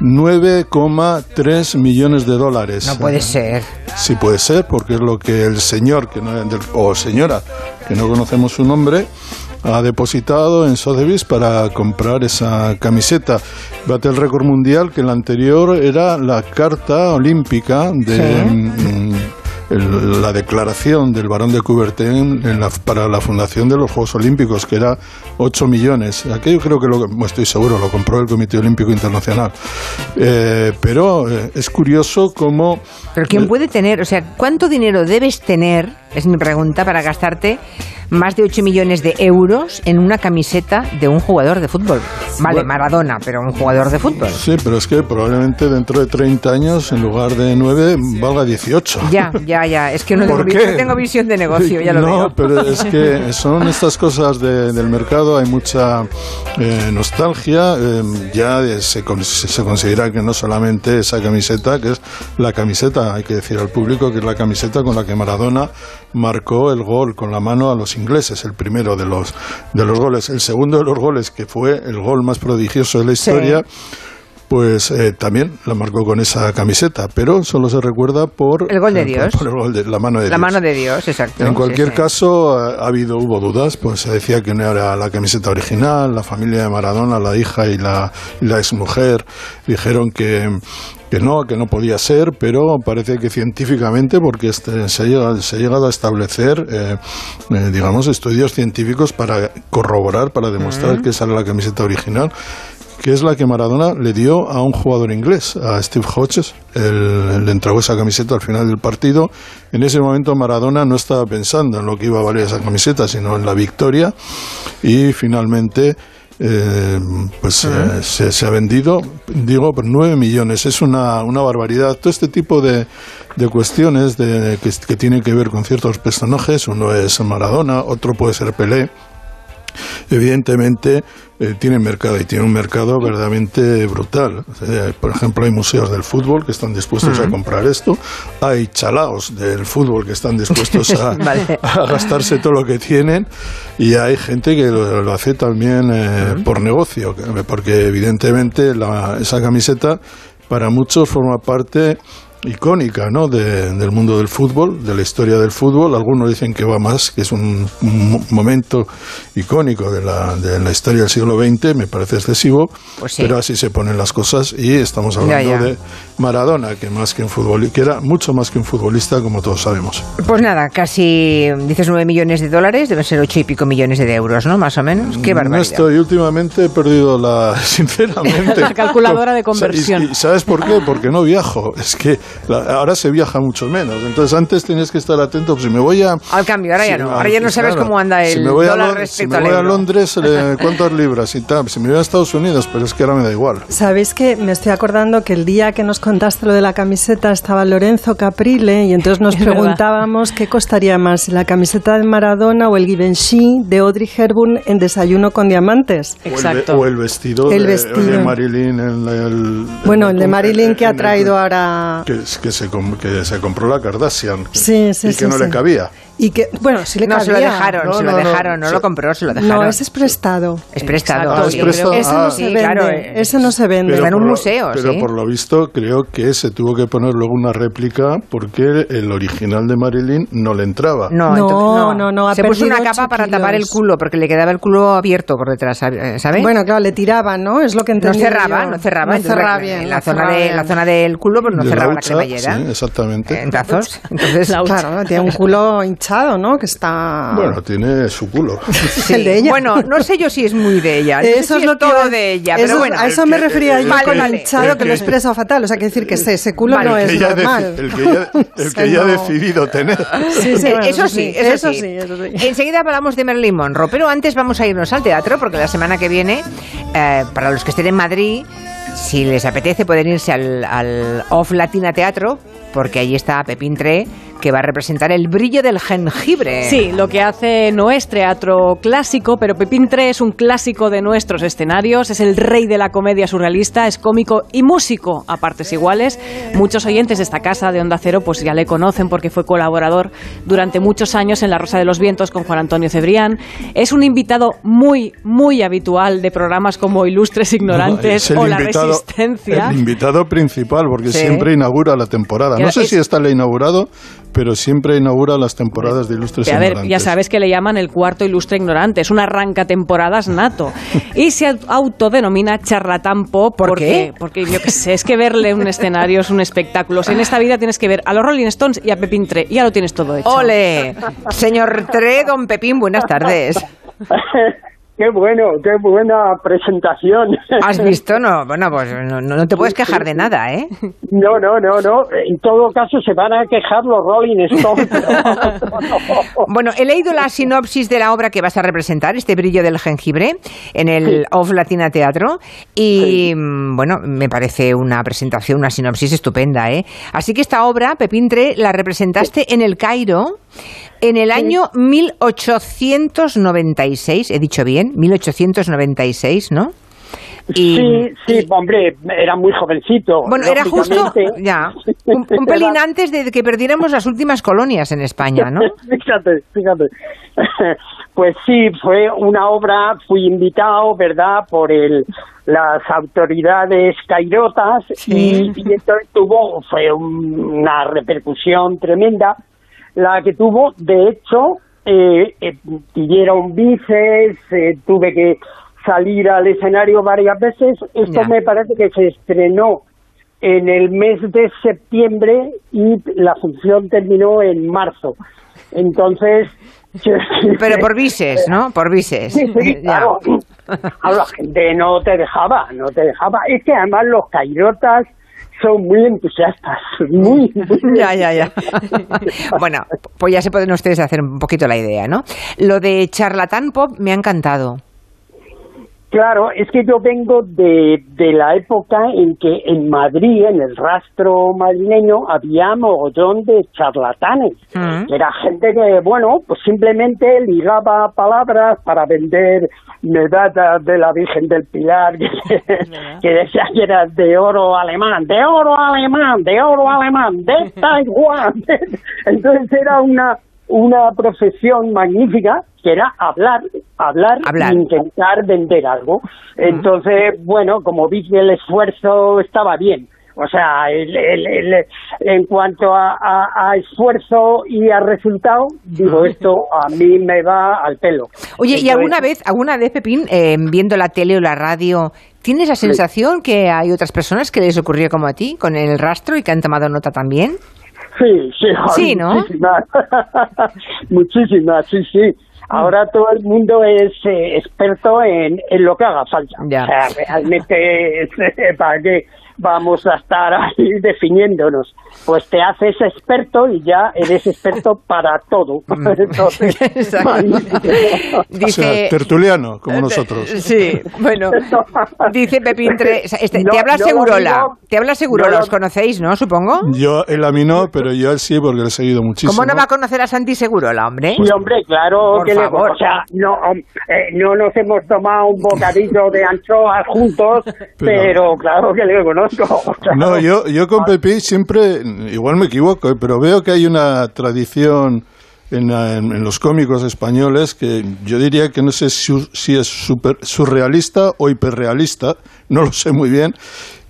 9,3 millones de dólares. No puede ser. Sí puede ser, porque es lo que el señor, que no, del- o señora, que no conocemos su nombre, ha depositado en Sotheby's para comprar esa camiseta. Bate el récord mundial que la anterior era la carta olímpica de Sí. mm, el- la declaración del barón de Coubertin en la- para la fundación de los Juegos Olímpicos, que era 8 millones. Aquello creo que, lo, estoy seguro, lo compró el Comité Olímpico Internacional. Eh, pero eh, es curioso cómo... Pero ¿quién puede tener, o sea, cuánto dinero debes tener, es mi pregunta, para gastarte más de 8 millones de euros en una camiseta de un jugador de fútbol? Vale, Bueno. Maradona, pero un jugador de fútbol. Sí, pero es que probablemente dentro de 30 años, en lugar de 9, valga 18. Ya, ya, ya. Es que no tengo, no tengo visión de negocio, ya lo no, veo. pero es que son estas cosas de- del mercado, hay mucha eh, nostalgia, eh, ya se, con- se considera que no solamente esa camiseta, que es la camiseta, hay que decir al público que es la camiseta con la que Maradona marcó el gol con la mano a los ingleses, el primero de los, de los goles. El segundo de los goles, que fue el gol más prodigioso de la historia, pues eh, también la marcó con esa camiseta, pero solo se recuerda por El gol de eh, Dios. por el gol de la mano de La Dios. mano de Dios, exacto. En cualquier Sí, sí. caso, ha, ha habido, hubo dudas, pues se decía que no era la camiseta original, la familia de Maradona, la hija y la, y la exmujer dijeron que, que no, que no podía ser, pero parece que científicamente, porque este, se, ha llegado, se ha llegado a establecer, eh, eh, digamos, estudios científicos para corroborar, para demostrar que esa era la camiseta original que es la que Maradona le dio a un jugador inglés, a Steve Hodges. Él le entregó esa camiseta al final del partido. En ese momento Maradona no estaba pensando en lo que iba a valer esa camiseta, sino en la victoria. Y finalmente eh, pues eh, se, ha vendido, digo, por 9 millones. Es una, una barbaridad. Todo este tipo de, de cuestiones de, que, que tienen que ver con ciertos personajes, uno es Maradona, otro puede ser Pelé evidentemente eh, tiene mercado y tiene un mercado verdaderamente brutal. por ejemplo, hay museos del fútbol que están dispuestos a comprar esto, hay chalaos del fútbol que están dispuestos a, gastarse todo lo que tienen. Y hay gente que lo, hace también eh, por negocio, porque evidentemente esa camiseta para muchos forma parte icónica ¿no? del mundo del fútbol, de la historia del fútbol. Algunos dicen que va más, que es un, momento icónico de la, de la historia del siglo XX, me parece excesivo, pues pero así se ponen las cosas y estamos hablando de Maradona, que más que un futbolista, que era mucho más que un futbolista, como todos sabemos. Pues nada, casi dices 9 millones de dólares, deben ser 8 y pico millones de euros, ¿no? Más o menos. Qué barbaridad. No estoy, últimamente he perdido la, sinceramente. la calculadora de conversión. y, ¿Sabes por qué? Porque no viajo. Es que ahora se viaja mucho menos. Entonces antes tenías que estar atento. Pues, si me voy a... Al cambio, ahora ya no. Ahora ya no sabes cómo anda el si me voy dólar a, Si me voy a Londres, eh, ¿cuántas libras? Y tal. Si me voy a Estados Unidos, pero es que ahora me da igual. Sabéis que me estoy acordando que el día que nos contaste lo de la camiseta estaba Lorenzo Caprile y entonces nos preguntábamos qué costaría más, la camiseta de Maradona o el Givenchy de Audrey Hepburn en Desayuno con Diamantes. Exacto. O el, vestido, de, Marilyn. el, bueno, el de Marilyn que ha traído ahora que se, que se compró la Kardashian sí, sí, y que no le cabía. Y que, bueno, si le no, se lo dejaron, se lo dejaron, no, lo compró, se lo dejaron. No, ese es prestado. Es prestado. Ah, es prestado. Ese no se vende, claro, ese no se vende. Está en un museo, Pero por lo visto creo que se tuvo que poner luego una réplica porque el original de Marilyn no le entraba. No, no, no, Se puso una capa para tapar el culo porque le quedaba el culo abierto por detrás, ¿sabes? Bueno, claro, le tiraban, ¿no? Es lo que entendí No cerraba, no cerraba. No cerraba bien. En la, zona de, la zona del culo pues no cerraba la cremallera. Sí, exactamente. En brazos. Entonces, claro, tiene un culo hinchado, ¿no? Que está bueno, tiene su culo. El de ella. Bueno, no sé yo si es muy de ella. eso es lo todo de ella. Pero bueno, a eso me refería yo con el hinchado que, lo expresa fatal. O sea, que decir que ese, culo no es normal. el que ya, el que ya ha decidido tener. eso, sí, eso, sí, Enseguida hablamos de Merlin Monroe, pero antes vamos a irnos al teatro porque la semana que viene, eh, para los que estén en Madrid, si les apetece pueden irse al, al Off Latina Teatro porque allí está Pepín Tre que va a representar el brillo del jengibre. Sí, lo que hace no es teatro clásico, pero Pepín III es un clásico de nuestros escenarios, es el rey de la comedia surrealista, es cómico y músico a partes iguales. Muchos oyentes de esta casa de Onda Cero pues ya le conocen porque fue colaborador durante muchos años en La Rosa de los Vientos con Juan Antonio Cebrián. Es un invitado muy, muy habitual de programas como Ilustres Ignorantes o La Resistencia. El invitado principal, porque siempre inaugura la temporada. No sé si está le inaugurado, pero siempre inaugura las temporadas de Ilustres A ver, ya sabes que le llaman el cuarto Ilustre Ignorante, es un arranca temporadas nato. y se autodenomina charlatán pop ¿Por porque, qué? porque yo qué sé, es que verle un escenario es un espectáculo. en esta vida tienes que ver a los Rolling Stones y a Pepín Tre, y ya lo tienes todo hecho. ¡Ole! Señor Tre, don Pepín, buenas tardes. Qué bueno, qué buena presentación. ¿Has visto? No, bueno, pues no, te puedes quejar de nada, ¿eh? No, no, no, no. En todo caso se van a quejar los Rolling Stones. bueno, he leído la sinopsis de la obra que vas a representar, este brillo del jengibre, en el Off Latina Teatro. Y mm, bueno, me parece una presentación, una sinopsis estupenda, ¿eh? Así que esta obra, Pepín Tre, la representaste en el Cairo en el año 1896, he dicho bien, 1896, ¿no? Sí, sí, hombre, era muy jovencito. Bueno, era justo, ya, un, pelín antes de que perdiéramos las últimas colonias en España, ¿no? fíjate, fíjate. Pues sí, fue una obra, fui invitado, ¿verdad?, por el, las autoridades cairotas y, entonces tuvo, fue una repercusión tremenda la que tuvo, de hecho, eh, eh, pidieron bices, eh, tuve que salir al escenario varias veces. Esto me parece que se estrenó en el mes de septiembre y la función terminó en marzo. Entonces... Pero por bices, ¿no? Por bices. Sí, sí, claro. la gente no te dejaba, no te dejaba. Es que además los cairotas son muy entusiastas, muy, Ya, ya, ya. bueno, pues ya se pueden ustedes hacer un poquito la idea, ¿no? Lo de charlatán pop me ha encantado. Claro, es que yo vengo de, de la época en que en Madrid, en el rastro madrileño, había mogollón de charlatanes. Mm. Era gente que, bueno, pues simplemente ligaba palabras para vender medallas de la Virgen del Pilar, que, que decía que era de oro alemán, de oro alemán, de oro alemán, de Taiwán. Entonces era una una profesión magnífica que era hablar, hablar, e intentar vender algo. Entonces, bueno, como vi que el esfuerzo estaba bien, o sea, el, el- el- en cuanto a, a- a esfuerzo y a resultado, digo, esto a mí me va al pelo. Oye, ¿y alguna vez, alguna vez, Pepín, eh, viendo la tele o la radio, tienes la sensación que hay otras personas que les ocurrió como a ti, con el rastro y que han tomado nota también? Sí, sí, Sí, ¿no? Muchísimas, muchísimas, sí, sí. Ahora todo el mundo es eh, experto en, en lo que haga falta. O sea, realmente, ¿para qué vamos a estar ahí definiéndonos? Pues te haces experto y ya eres experto para todo. Entonces, O sea, tertuliano, como nosotros. Sí, bueno, dice Pepín Tre- este, No, te habla Segurola, digo- te habla Segurola, ¿os conocéis, no? Supongo. Yo, él a mí no, pero yo él sí, porque le he seguido muchísimo. ¿Cómo no va a conocer a Santi Segurola, hombre? Sí, hombre, claro Por que le- o sea, no, eh, no nos hemos tomado un bocadillo de anchoas juntos, pero, claro que le conozco. No, yo, yo con Pepí siempre, igual me equivoco, eh, pero veo que hay una tradición en, en- los cómicos españoles que yo diría que no sé si, si es super- surrealista o hiperrealista, no lo sé muy bien,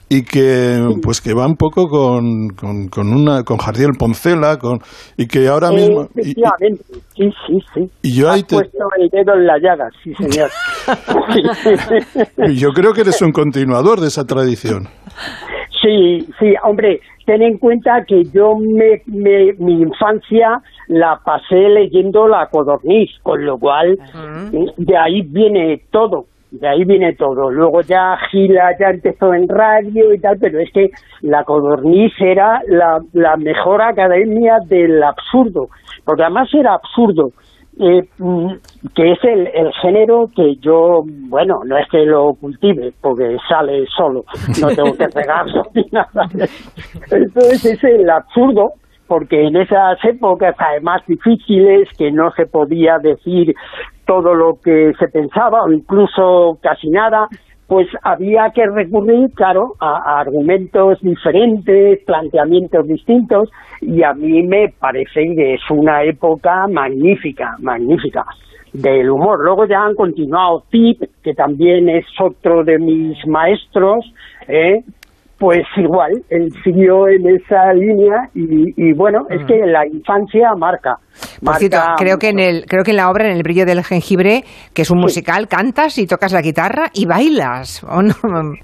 y que pues que va un poco con, con, con una con Jardiel Poncela, con, y que ahora mismo... y- y- Efectivamente, sí, sí, sí. y yo ahí Has te- puesto el dedo en la llaga, sí, señor. y yo creo que eres un continuador de esa tradición. Sí, sí, hombre, ten en cuenta que yo me, me- mi infancia la pasé leyendo La Codorniz, con lo cual de ahí viene todo, de ahí viene todo. Luego ya Gila ya empezó en radio y tal, pero es que La Codorniz era la, la mejor academia del absurdo, porque además era absurdo. eh, mm, que es el, el género que yo, bueno, no es que lo cultive, porque sale solo, no tengo que pegarlo ni nada. Entonces es el absurdo, porque en esas épocas, además difíciles, que no se podía decir todo lo que se pensaba, o incluso casi nada, pues había que recurrir, claro, a, a argumentos diferentes, planteamientos distintos, y a mí me parece que es una época magnífica, magnífica del humor. Luego ya han continuado Tip, que también es otro de mis maestros, ¿eh? pues igual, él siguió en esa línea y, y bueno, es que la infancia marca. Por cierto, creo que en el creo que en la obra en el brillo del jengibre, que es un musical, cantas y tocas la guitarra y bailas, ¿o no?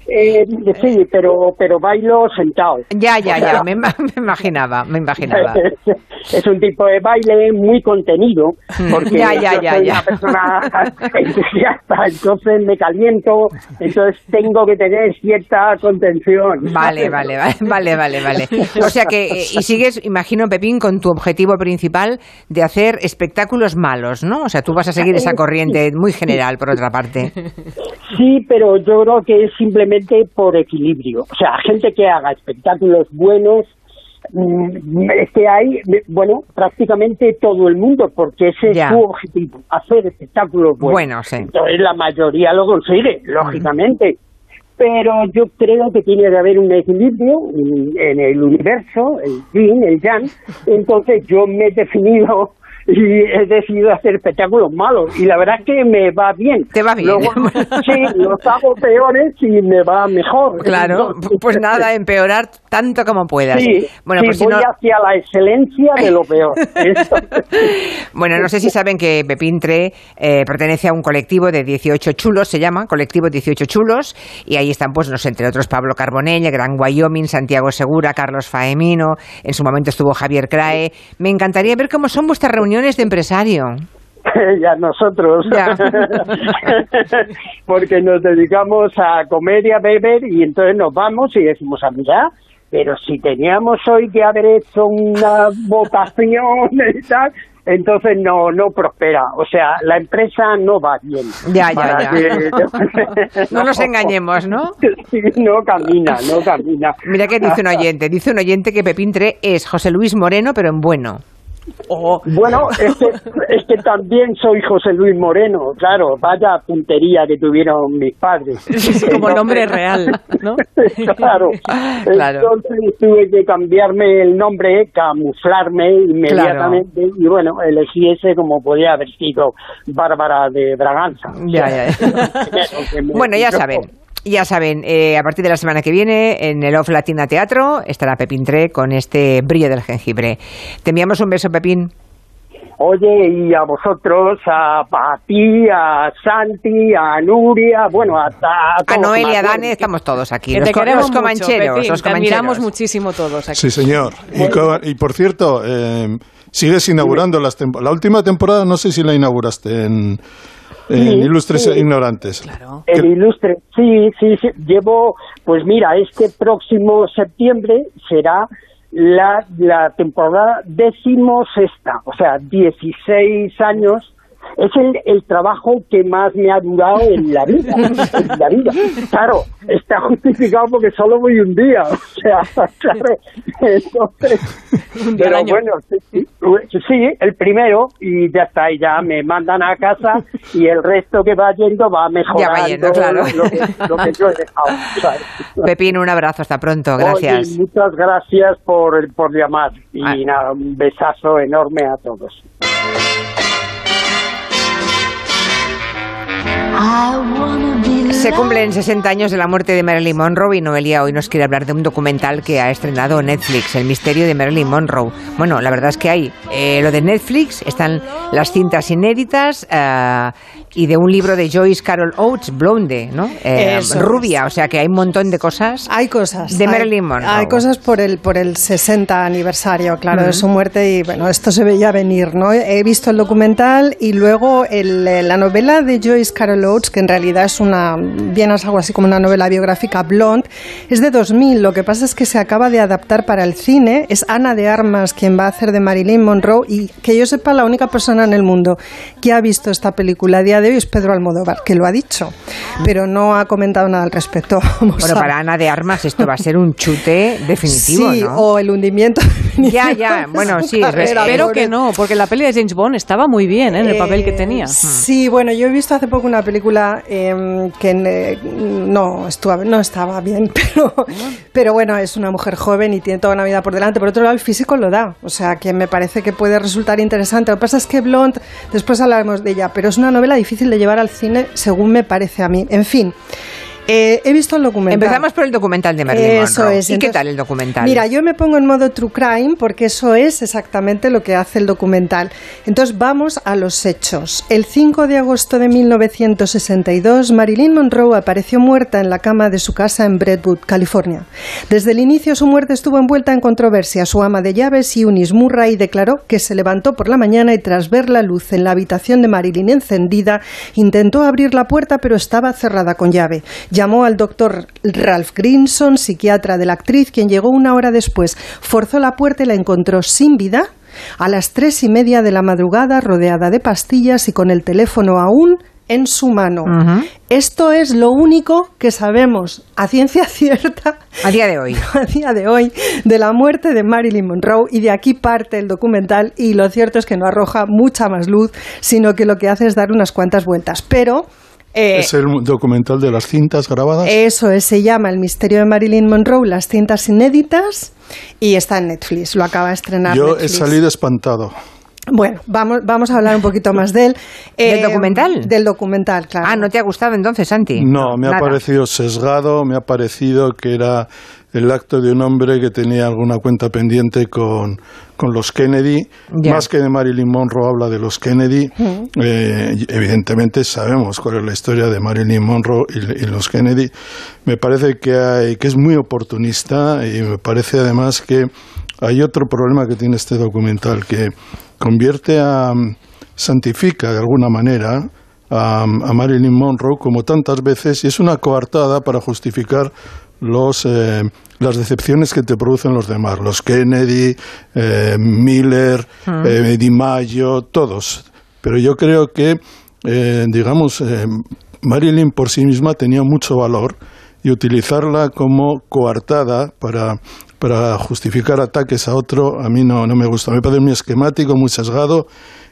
Eh, sí, pero, pero bailo sentado. Ya, ya, ya, me, me imaginaba, me imaginaba. es un tipo de baile muy contenido, porque Ya, ya, yo ya, soy una persona entusiasta, entonces me caliento, entonces tengo que tener cierta contención. Vale, vale, vale, vale, vale, vale. O sea que, eh, y sigues, imagino, Pepín, con tu objetivo principal de hacer espectáculos malos, ¿no? O sea, tú vas a seguir esa corriente muy general, por otra parte. Sí, pero yo creo que es simplemente por equilibrio. O sea, gente que haga espectáculos buenos, es que hay, bueno, prácticamente todo el mundo, porque ese Ya. es su objetivo, hacer espectáculos buenos. Bueno, sí. Entonces la mayoría lo consigue, lógicamente. Pero yo creo que tiene que haber un equilibrio en el universo, el yin, el yang. Entonces yo me he definido y he decidido hacer espectáculos malos. Y la verdad es que me va bien. Te va bien. Luego, sí, los hago peores y me va mejor. Claro, pues nada, empeorar tanto como puedas. Sí, bueno, sí, pues si voy no, hacia la excelencia de lo peor. Bueno, no sé si saben que Pepín Tre eh, pertenece a un colectivo de 18 chulos, se llama, colectivo 18 chulos, y ahí están, pues, no sé, entre otros Pablo Carbonell, el Gran Wyoming, Santiago Segura, Carlos Faemino, en su momento estuvo Javier Crae. Me encantaría ver cómo son vuestras reuniones de empresario. ya nosotros. Ya. Porque nos dedicamos a comer y a beber y entonces nos vamos y decimos, a mira, pero si teníamos hoy que haber hecho una votación y tal, entonces no no prospera. O sea, la empresa no va bien. Ya, ya, ya. no, nos engañemos, ¿no? no camina, no camina. Mira que dice un oyente, dice un oyente que Pepín 3 es José Luis Moreno, pero en bueno. Bueno, es que, es que también soy José Luis Moreno, claro, vaya puntería que tuvieron mis padres. como nombre real, ¿no? claro. Entonces tuve que cambiarme el nombre, camuflarme inmediatamente y bueno, elegí ese como podía haber sido Bárbara de Braganza. Ya, ya. bueno, ya saben. Ya saben, eh, a partir de la semana que viene en el Off Latina Teatro estará Pepín Tre con este brillo del jengibre. Te enviamos un beso, Pepín. Oye, y a vosotros, a, ti, a Santi, a Nuria, bueno, a, a, Noel y a Dane, estamos todos aquí. los, te queremos los comancheros. los admiramos muchísimo todos aquí. Sí, señor. Y, por cierto, eh, sigues inaugurando las la última temporada, no sé si la inauguraste en ilustres ignorantes. El ilustre, sí, sí, sí, llevo, pues mira, este próximo septiembre será la, la temporada decimosexta, o sea, 16 años es el, el trabajo que más me ha durado en la vida, en la vida. Claro, está justificado porque solo voy un día, o sea, claro, entonces, pero bueno, sí, sí, el primero y ya está, y ya me mandan a casa y el resto que va yendo va mejorando ya va yendo, claro. lo, que, lo que yo he dejado. Pepín, un abrazo, hasta pronto, gracias. muchas gracias por, por llamar y ah. nada, un besazo enorme a todos. I wanna be Se cumplen 60 años de la muerte de Marilyn Monroe y Noelia hoy nos quiere hablar de un documental que ha estrenado Netflix, El misterio de Marilyn Monroe. Bueno, la verdad es que hay eh, lo de Netflix, están las cintas inéditas, eh, y de un libro de Joyce Carol Oates, Blonde, ¿no? Eh, rubia, o sea que hay un montón de cosas. Hay cosas. De Marilyn Monroe. Hay cosas por el, por el 60 aniversario, claro, de su muerte y bueno, esto se veía venir, ¿no? He visto el documental y luego el, eh, la novela de Joyce Carol Oates, que en realidad es una, bien es algo así como una novela biográfica, Blonde, es de 2000. Lo que pasa es que se acaba de adaptar para el cine. Es Ana de Armas quien va a hacer de Marilyn Monroe y que yo sepa la única persona en el mundo que ha visto esta película día de hoy es Pedro Almodóvar, que lo ha dicho, pero no ha comentado nada al respecto. bueno, para Ana de Armas esto va a ser un chute definitivo, sí, o el hundimiento. Ya, ya, bueno, sí, espero que no, porque la peli de James Bond estaba muy bien ¿eh? en el papel que tenía. Eh, sí, bueno, yo he visto hace poco una película em, que eh, no, estuvo, no estaba bien, pero, pero bueno, es una mujer joven y tiene toda una vida por delante. Por otro lado, el físico lo da, o sea, que me parece que puede resultar interesante. Lo que pasa es que Blonde, después hablaremos de ella, pero es una novela difícil de llevar al cine, según me parece a mí. En fin. Eh, he visto el documental. Empezamos por el documental de Marilyn eso Es. ¿Y qué tal el documental? Mira, yo me pongo en modo true crime porque eso es exactamente lo que hace el documental. Entonces vamos a los hechos. El 5 de agosto de 1962, Marilyn Monroe apareció muerta en la cama de su casa en Brentwood, California. Desde el inicio su muerte estuvo envuelta en controversia. Su ama de llaves, Eunice Murray, declaró que se levantó por la mañana y tras ver la luz en la habitación de Marilyn encendida, intentó abrir la puerta pero estaba cerrada con llave. Llamó al doctor Ralph Grinson, psiquiatra de la actriz, quien llegó una hora después. Forzó la puerta y la encontró sin vida a las tres y media de la madrugada, rodeada de pastillas y con el teléfono aún en su mano. Esto es lo único que sabemos a ciencia cierta a día de hoy. A día de hoy de la muerte de Marilyn Monroe y de aquí parte el documental y lo cierto es que no arroja mucha más luz, sino que lo que hace es dar unas cuantas vueltas, pero eh, ¿Es el documental de las cintas grabadas? Eso es, se llama El misterio de Marilyn Monroe, las cintas inéditas, y está en Netflix, lo acaba de estrenar. Yo he salido espantado. Bueno, vamos, vamos a hablar un poquito más de él. ¿Del eh, documental? Del documental, claro. Ah, ¿no te ha gustado entonces, Santi? No, me ha parecido sesgado, me ha parecido que era el acto de un hombre que tenía alguna cuenta pendiente con, con los Kennedy. Más que de Marilyn Monroe habla de los Kennedy. Eh, evidentemente sabemos cuál es la historia de Marilyn Monroe y, los Kennedy. Me parece que, hay, que es muy oportunista y me parece además que hay otro problema que tiene este documental que convierte a santifica de alguna manera a, Marilyn Monroe como tantas veces y es una coartada para justificar los, eh, las decepciones que te producen los demás, los Kennedy, eh, Miller, Mm. eh, Di Maggio, todos. Pero yo creo que, eh, digamos, eh, Marilyn por sí misma tenía mucho valor y utilizarla como coartada para, para justificar ataques a otro, a mí no, no me gusta. Me parece muy esquemático, muy sesgado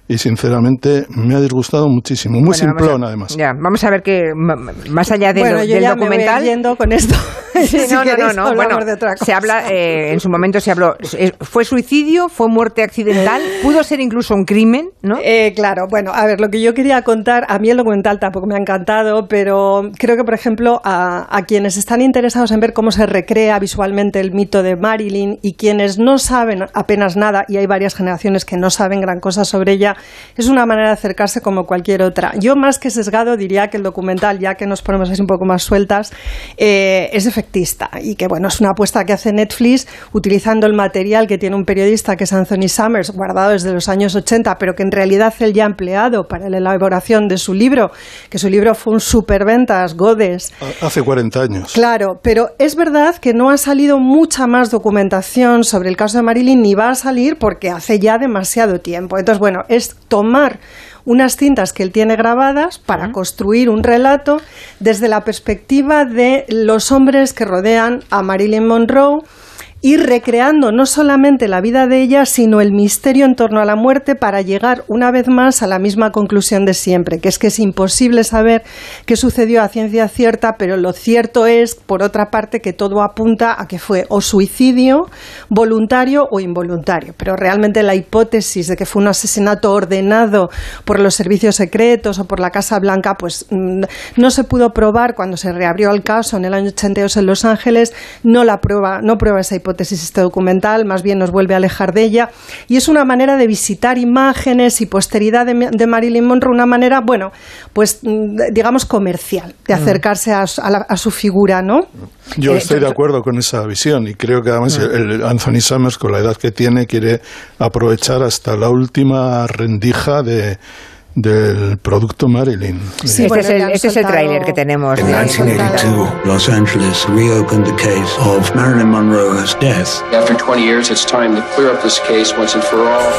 y sinceramente me ha disgustado muchísimo. Muy Bueno, simplón, a- además. Ya, vamos a ver que más allá de bueno, lo- yo del ya me documental. voy yendo con esto. Sí, Si no, no, no, Bueno, de otra se habla, eh, en su momento se habló, eh, ¿fue suicidio? ¿Fue muerte accidental? ¿Pudo ser incluso un crimen? ¿no? Eh, claro, bueno, a ver, lo que yo quería contar, a mí el documental tampoco me ha encantado, pero creo que, por ejemplo, a, a quienes están interesados en ver cómo se recrea visualmente el mito de Marilyn y quienes no saben apenas nada, y hay varias generaciones que no saben gran cosa sobre ella, es una manera de acercarse como cualquier otra. Yo, más que sesgado, diría que el documental, ya que nos ponemos así un poco más sueltas, eh, es efectista y que, bueno, es una apuesta que hace Netflix utilizando el material que tiene un periodista que es Anthony Summers, guardado desde los años 80, pero que en realidad él ya ha empleado para la elaboración de su libro, que su libro fue un superventas, Godes. Hace 40 años. Claro, pero es verdad que no ha salido mucha más documentación sobre el caso de Marilyn, ni va a salir porque hace ya demasiado tiempo. Entonces, bueno, es tomar unas cintas que él tiene grabadas para construir un relato desde la perspectiva de los hombres que rodean a Marilyn Monroe y recreando no solamente la vida de ella, sino el misterio en torno a la muerte para llegar una vez más a la misma conclusión de siempre, que es que es imposible saber qué sucedió a ciencia cierta, pero lo cierto es, por otra parte, que todo apunta a que fue o suicidio voluntario o involuntario. Pero realmente la hipótesis de que fue un asesinato ordenado por los servicios secretos o por la Casa Blanca, pues mm, no se pudo probar cuando se reabrió el caso en el año 82 en Los Ángeles, no la prueba, no prueba esa hipótesis este documental, más bien nos vuelve a alejar de ella. Y es una manera de visitar imágenes y posteridad de, de Marilyn Monroe, una manera, bueno, pues mm, digamos comercial, de acercarse a, su- a la- a su figura, ¿no? Yo Eh, estoy de acuerdo con esa visión y creo que además Mm. el Anthony Summers, con la edad que tiene, quiere aprovechar hasta la última rendija de, del producto Marilyn. este, es el, este es el tráiler que tenemos. In 1982, Los Angeles reopened the case of Marilyn Monroe's death. After 20 years, it's time to clear up this case once and for all.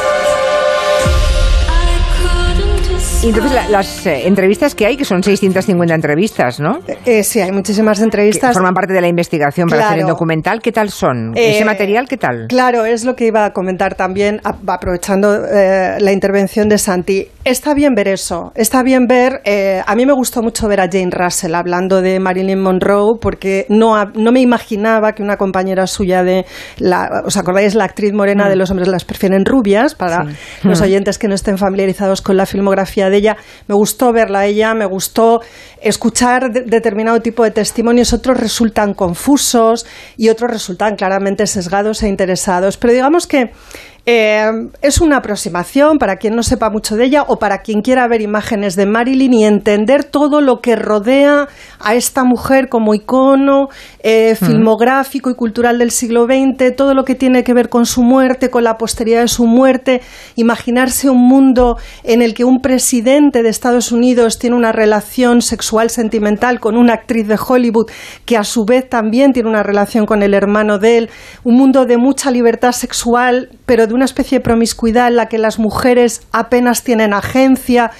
Y entonces la- las eh, entrevistas que hay, que son 650 entrevistas, ¿no? Eh, sí, hay muchísimas entrevistas. Que forman parte de la investigación para hacer el Claro. documental. ¿Qué tal son? Eh, ¿Ese material qué tal? Claro, es lo que iba a comentar también, aprovechando eh, la intervención de Santi. Está bien ver eso, está bien ver. eh, a mí me gustó mucho ver a Jane Russell hablando de Marilyn Monroe, porque no, no me imaginaba que una compañera suya de. La, ¿Os acordáis? La actriz morena de los hombres las prefieren rubias, para Sí. los Mm. oyentes que no estén familiarizados con la filmografía de ella. Me gustó verla a ella, me gustó escuchar de- determinado tipo de testimonios, otros resultan confusos y otros resultan claramente sesgados e interesados. Pero digamos que eh, es una aproximación para quien no sepa mucho de ella o para quien quiera ver imágenes de Marilyn y entender todo lo que rodea a esta mujer como icono eh, filmográfico y cultural del siglo XX, todo lo que tiene que ver con su muerte, con la posteridad de su muerte, imaginarse un mundo en el que un presidente de Estados Unidos tiene una relación sexual sentimental con una actriz de Hollywood que a su vez también tiene una relación con el hermano de él, un mundo de mucha libertad sexual, pero de una especie de promiscuidad en la que las mujeres apenas tienen agencia.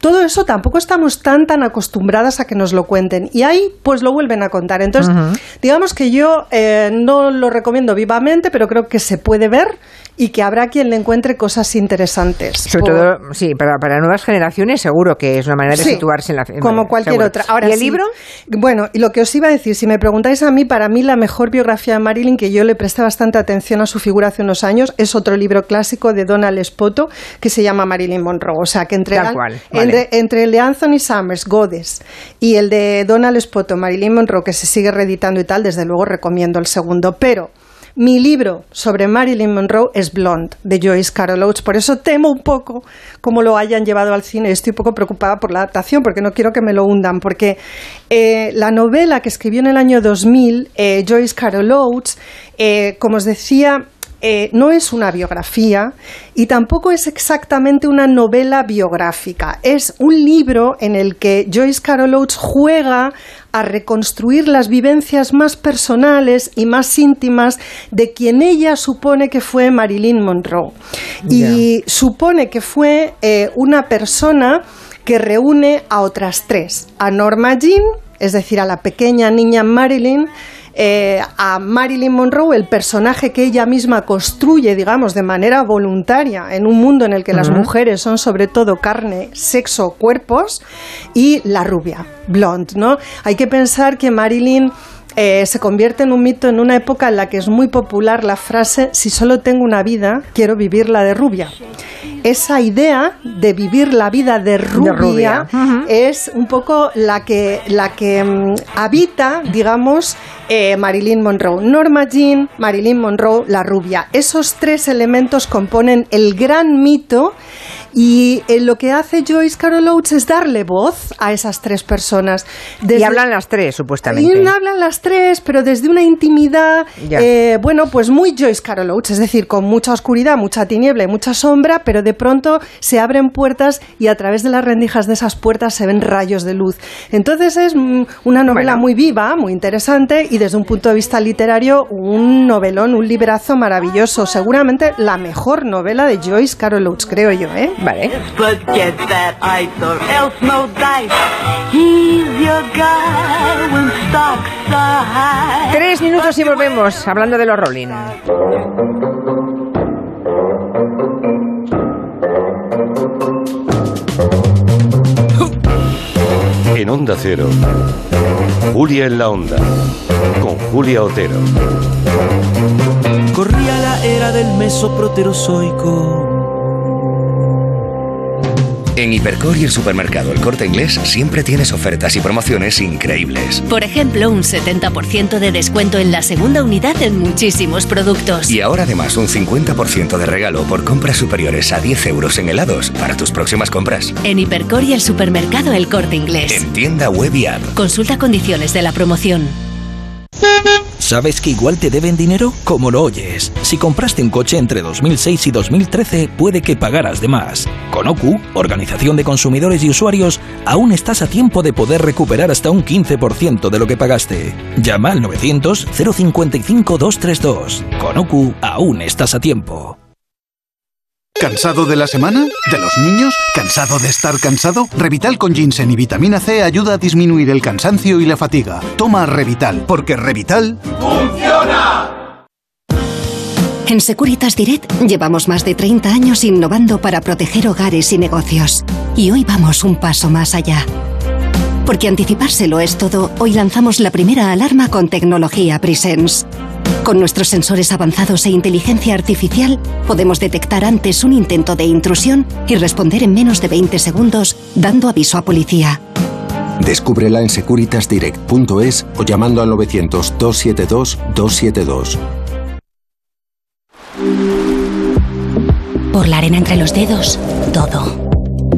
Todo eso tampoco estamos tan tan acostumbradas a que nos lo cuenten y ahí pues lo vuelven a contar. Entonces, digamos que yo eh, no lo recomiendo vivamente, pero creo que se puede ver y que habrá quien le encuentre cosas interesantes. Sobre Por- todo, sí, para, para nuevas generaciones seguro que es una manera de Sí, situarse en la en- como cualquier seguro. otra. Ahora ¿Y el sí, libro? Bueno, y lo que os iba a decir, si me preguntáis a mí, para mí la mejor biografía de Marilyn, que yo le presté bastante atención a su figura hace unos años, es otro libro clásico de Donald Spoto que se llama Marilyn Monroe. O sea, que entre, Tal An- cual, vale. entre, entre el de Anthony Summers, Godes, y el de Donald Spoto, Marilyn Monroe, que se sigue reeditando y tal, desde luego recomiendo el segundo. Pero mi libro sobre Marilyn Monroe es Blonde, de Joyce Carol Oates. Por eso temo un poco cómo lo hayan llevado al cine. Estoy un poco preocupada por la adaptación, porque no quiero que me lo hundan. Porque eh, la novela que escribió en el año 2000, eh, Joyce Carol Oates, eh, como os decía, eh, no es una biografía y tampoco es exactamente una novela biográfica. Es un libro en el que Joyce Carol Oates juega a reconstruir las vivencias más personales y más íntimas de quien ella supone que fue Marilyn Monroe. Y supone que fue eh, una persona que reúne a otras tres, a Norma Jean, es decir, a la pequeña niña Marilyn, eh, a Marilyn Monroe, el personaje que ella misma construye, digamos, de manera voluntaria en un mundo en el que las mujeres son sobre todo carne, sexo, cuerpos, y la rubia, blonde, ¿no? Hay que pensar que Marilyn eh, se convierte en un mito en una época en la que es muy popular la frase si solo tengo una vida, quiero vivirla de rubia. Esa idea de vivir la vida de rubia, es un poco la que, la que mm, habita, digamos, eh, Marilyn Monroe. Norma Jean, Marilyn Monroe, la rubia. Esos tres elementos componen el gran mito y eh, lo que hace Joyce Carol Oates es darle voz a esas tres personas. y hablan las tres, supuestamente. Y hablan las tres, pero desde una intimidad, eh, bueno, pues muy Joyce Carol Oates, es decir, con mucha oscuridad, mucha tiniebla y mucha sombra, pero de pronto se abren puertas y a través de las rendijas de esas puertas se ven rayos de luz. Entonces es mm, una novela muy viva, muy interesante y desde un punto de vista literario un novelón, un librazo maravilloso. Seguramente la mejor novela de Joyce Carol Oates, creo yo, ¿eh? Vale. Tres minutos y volvemos hablando de los Rolling. En Onda Cero, Julia en la Onda, con Julia Otero. Corría la era del mesoproterozoico En Hipercor y el supermercado El Corte Inglés siempre tienes ofertas y promociones increíbles. Por ejemplo, un 70% de descuento en la segunda unidad en muchísimos productos. Y ahora además un 50% de regalo por compras superiores a 10 euros en helados para tus próximas compras. En Hipercor y el supermercado El Corte Inglés. En tienda web y app. Consulta condiciones de la promoción. ¿Sabes que igual te deben dinero? Como lo oyes. Si compraste un coche entre 2006 y 2013, puede que pagaras de más. Con OCU, Organización de Consumidores y Usuarios, aún estás a tiempo de poder recuperar hasta un 15% de lo que pagaste. Llama al 900 055 232. Con OCU, aún estás a tiempo. ¿Cansado de la semana? ¿De los niños? ¿Cansado de estar cansado? Revital con ginseng y vitamina C ayuda a disminuir el cansancio y la fatiga. Toma Revital, porque Revital... ¡Funciona! En Securitas Direct llevamos más de 30 años innovando para proteger hogares y negocios. Y hoy vamos un paso más allá. Porque anticipárselo es todo, hoy lanzamos la primera alarma con tecnología Presence con nuestros sensores avanzados e inteligencia artificial, podemos detectar antes un intento de intrusión y responder en menos de 20 segundos, dando aviso a policía. Descúbrela en securitasdirect.es o llamando al 900-272-272. Por la arena entre los dedos, todo.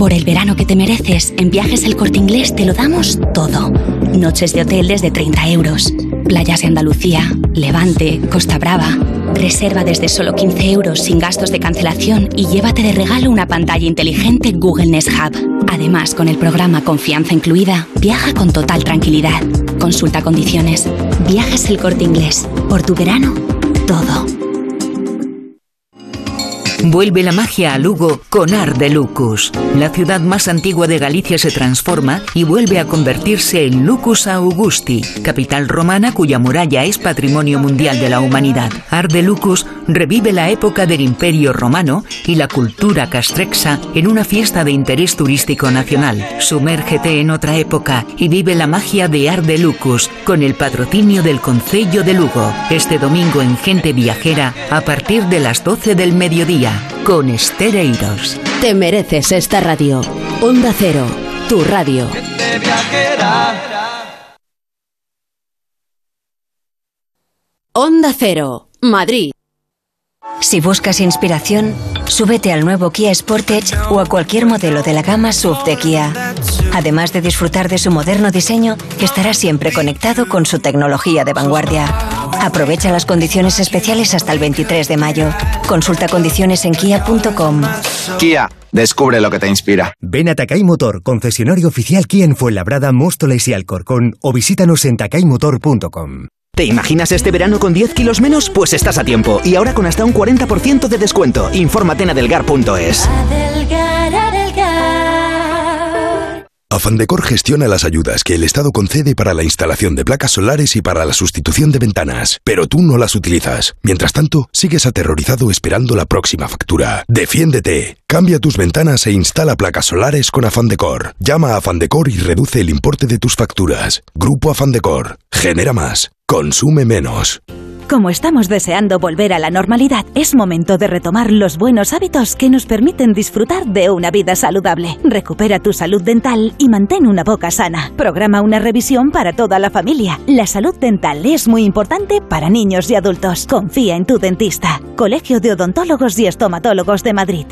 Por el verano que te mereces, en Viajes El Corte Inglés te lo damos todo. Noches de hotel desde 30 euros Playas de Andalucía, Levante, Costa Brava. Reserva desde solo 15 euros sin gastos de cancelación y llévate de regalo una pantalla inteligente Google Nest Hub. Además, con el programa Confianza Incluida, viaja con total tranquilidad. Consulta condiciones. Viajes el corte inglés. Por tu verano, todo. Vuelve la magia a Lugo con Art de Lucus. La ciudad más antigua de Galicia se transforma y vuelve a convertirse en Lucus Augusti, capital romana cuya muralla es patrimonio mundial de la humanidad. Art de Lucus revive la época del Imperio Romano y la cultura castrexa en una fiesta de interés turístico nacional. Sumérgete en otra época y vive la magia de Art de Lucus con el patrocinio del Concello de Lugo. Este domingo en Gente Viajera a partir de las 12 del mediodía con Estereiros. Te mereces esta radio. Onda Cero, tu radio. Onda Cero, Madrid. Si buscas inspiración, súbete al nuevo Kia Sportage o a cualquier modelo de la gama SUV de Kia. Además de disfrutar de su moderno diseño, estará siempre conectado con su tecnología de vanguardia. Aprovecha las condiciones especiales hasta el 23 de mayo. Consulta condiciones en kia.com. Kia, descubre lo que te inspira. Ven a Takay Motor, concesionario oficial Kia en Fuenlabrada, Móstoles y Alcorcón o visítanos en takaymotor.com. ¿Te imaginas este verano con 10 kilos menos? Pues estás a tiempo. Y ahora con hasta un 40% de descuento. Infórmate en adelgar.es. Afandecor gestiona las ayudas que el Estado concede para la instalación de placas solares y para la sustitución de ventanas, pero tú no las utilizas. Mientras tanto, sigues aterrorizado esperando la próxima factura. Defiéndete. Cambia tus ventanas e instala placas solares con Afandecor. Llama a Afandecor y reduce el importe de tus facturas. Grupo Afandecor. Genera más. Consume menos. Como estamos deseando volver a la normalidad, es momento de retomar los buenos hábitos que nos permiten disfrutar de una vida saludable. Recupera tu salud dental y mantén una boca sana. Programa una revisión para toda la familia. La salud dental es muy importante para niños y adultos. Confía en tu dentista. Colegio de Odontólogos y Estomatólogos de Madrid.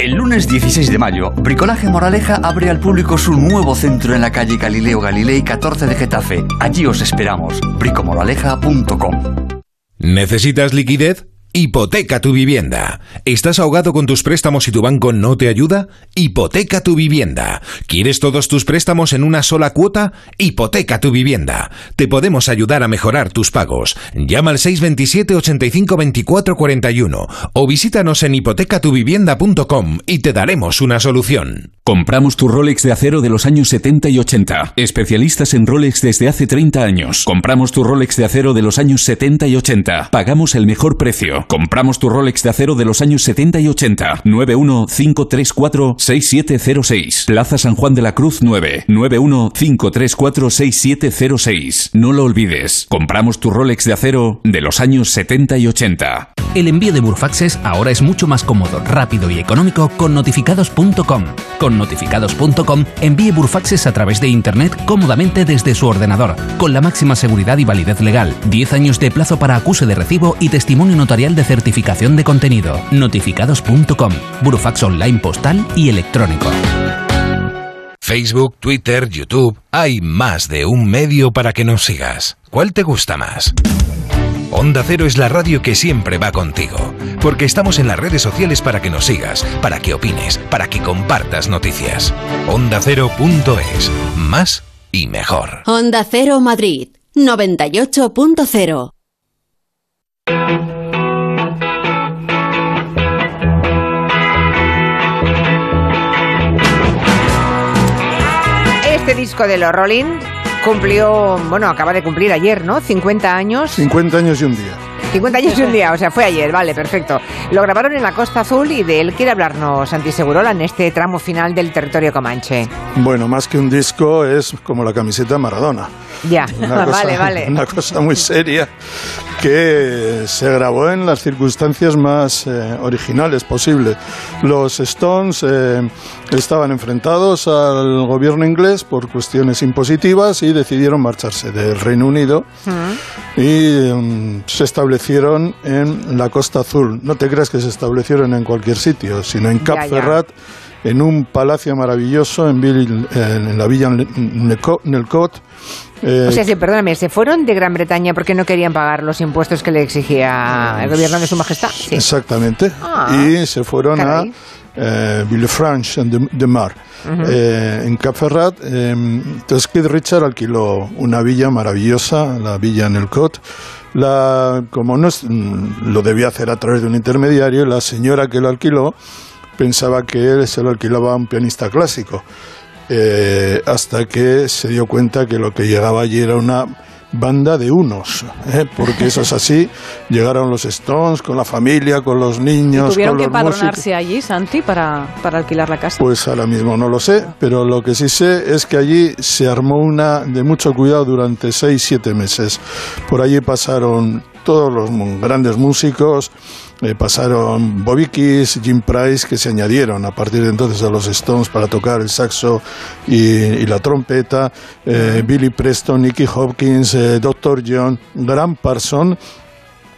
El lunes 16 de mayo, Bricolaje Moraleja abre al público su nuevo centro en la calle Galileo Galilei 14 de Getafe. Allí os esperamos. bricomoraleja.com ¿Necesitas liquidez? Hipoteca tu vivienda. ¿Estás ahogado con tus préstamos y tu banco no te ayuda? Hipoteca tu vivienda. ¿Quieres todos tus préstamos en una sola cuota? Hipoteca tu vivienda. Te podemos ayudar a mejorar tus pagos. Llama al 627 85 24 41 o visítanos en hipotecatuvivienda.com y te daremos una solución. Compramos tu Rolex de acero de los años 70 y 80. Especialistas en Rolex desde hace 30 años. Compramos tu Rolex de acero de los años 70 y 80. Pagamos el mejor precio. Compramos tu Rolex de acero de los años 70 y 80. 915346706. Plaza San Juan de la Cruz 9. 915346706. No lo olvides. Compramos tu Rolex de acero de los años 70 y 80. El envío de Burfaxes ahora es mucho más cómodo, rápido y económico con notificados.com. Con notificados.com envíe Burfaxes a través de Internet cómodamente desde su ordenador, con la máxima seguridad y validez legal, 10 años de plazo para acuse de recibo y testimonio notarial de certificación de contenido. Notificados.com. Burofax online postal y electrónico. Facebook, Twitter, YouTube, hay más de un medio para que nos sigas. ¿Cuál te gusta más? Onda Cero es la radio que siempre va contigo, porque estamos en las redes sociales para que nos sigas, para que opines, para que compartas noticias. Onda Cero.es, más y mejor. Onda Cero Madrid, 98.0. Este disco de los Rolling cumplió, bueno, acaba de cumplir ayer, ¿no? 50 años. 50 años y un día. 50 años y un día, o sea, fue ayer, vale, perfecto. Lo grabaron en la Costa Azul y de él quiere hablarnos Santi Segurola en este tramo final del territorio comanche. Bueno, más que un disco es como la camiseta Maradona. Ya, Una cosa- vale, vale. Una cosa muy seria que se grabó en las circunstancias más eh, originales posible. Los Stones eh, estaban enfrentados al gobierno inglés por cuestiones impositivas y decidieron marcharse del Reino Unido y mm, se establecieron en la Costa Azul. No te creas que se establecieron en cualquier sitio, sino en Cap Ya, ya. Ferrat, en un palacio maravilloso en, en- la villa Nelco- Nelcot. eh, O sea, sí, perdóname, ¿se fueron de Gran Bretaña porque no querían pagar los impuestos que le exigía el gobierno de su majestad? Sí. Exactamente. Ah, y se fueron caray. a eh, Villefranche de, de Mar, Ujú. eh, en Cap Ferrat. eh, entonces Keith Richard alquiló una villa maravillosa, la villa Nelcot. La, como no es- mm, lo debía hacer a través de un intermediario, la señora que lo alquiló pensaba que él se lo alquilaba a un pianista clásico. Eh, hasta que se dio cuenta que lo que llegaba allí era una banda de unos, ¿eh? porque eso es así. Llegaron los Stones con la familia, con los niños, ¿Tuvieron con que padronarse allí, Santi, para, para alquilar la casa? Pues ahora mismo no lo sé, pero lo que sí sé es que allí se armó una de mucho cuidado durante seis, siete meses. Por allí pasaron todos los grandes músicos, eh, pasaron Bobby Keys, Jim Price, que se añadieron a partir de entonces a los Stones para tocar el saxo y, y la trompeta, eh, Billy Preston, Nicky Hopkins, eh, Dr. John, Graham Parson,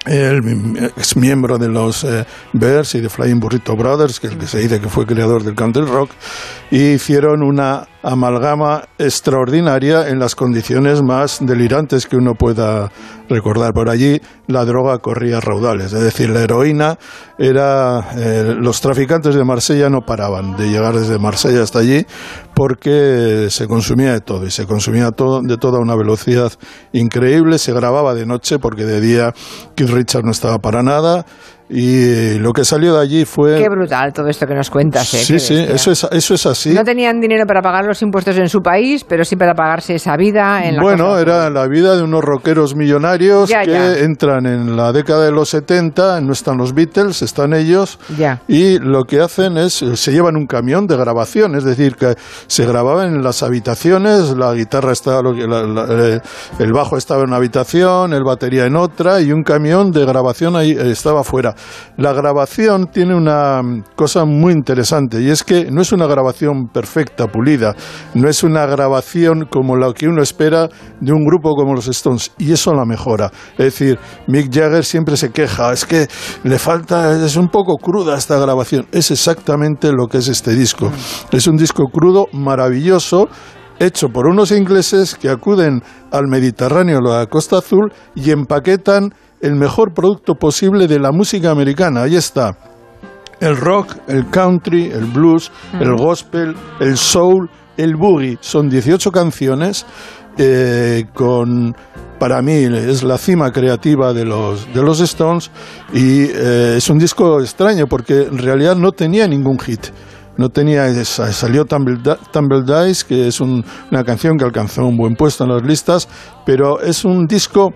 el ex miembro de los eh, Bears y de Flying Burrito Brothers, que, el que se dice que fue creador del country rock, y hicieron una amalgama extraordinaria en las condiciones más delirantes que uno pueda recordar. Por allí la droga corría raudales, es decir, la heroína era... Eh, los traficantes de Marsella no paraban de llegar desde Marsella hasta allí porque se consumía de todo y se consumía todo de toda una velocidad increíble, se grababa de noche porque de día Keith Richard no estaba para nada y lo que salió de allí fue... Qué brutal todo esto que nos cuentas. ¿eh? Sí, sí, eso es, eso es así. No tenían dinero para pagar los impuestos en su país, pero sí para pagarse esa vida en la Bueno, era la vida de unos rockeros millonarios que entran en la década de los 70, no están los Beatles, están ellos, ya. y lo que hacen es, se llevan un camión de grabación, es decir, que se grababan en las habitaciones, la guitarra estaba, el bajo estaba en una habitación, el batería en otra, y un camión de grabación ahí estaba La grabación tiene una cosa muy interesante y es que no es una grabación perfecta, pulida, no es una grabación como la que uno espera de un grupo como los Stones y eso la mejora. Es decir, Mick Jagger siempre se queja, es que le falta, es un poco cruda esta grabación. Es exactamente lo que es este disco. Es un disco crudo, maravilloso, hecho por unos ingleses que acuden al Mediterráneo, a la Costa Azul, y empaquetan el mejor producto posible de la música americana. Ahí está. El rock, el country, el blues, el gospel, el soul, el boogie. Son 18 canciones eh, con para mí es la cima creativa de los, de los Stones y eh, es un disco extraño porque en realidad no tenía ningún hit. No tenía, salió Tumble, Dice, que es una canción que alcanzó un buen puesto en las listas, pero es un disco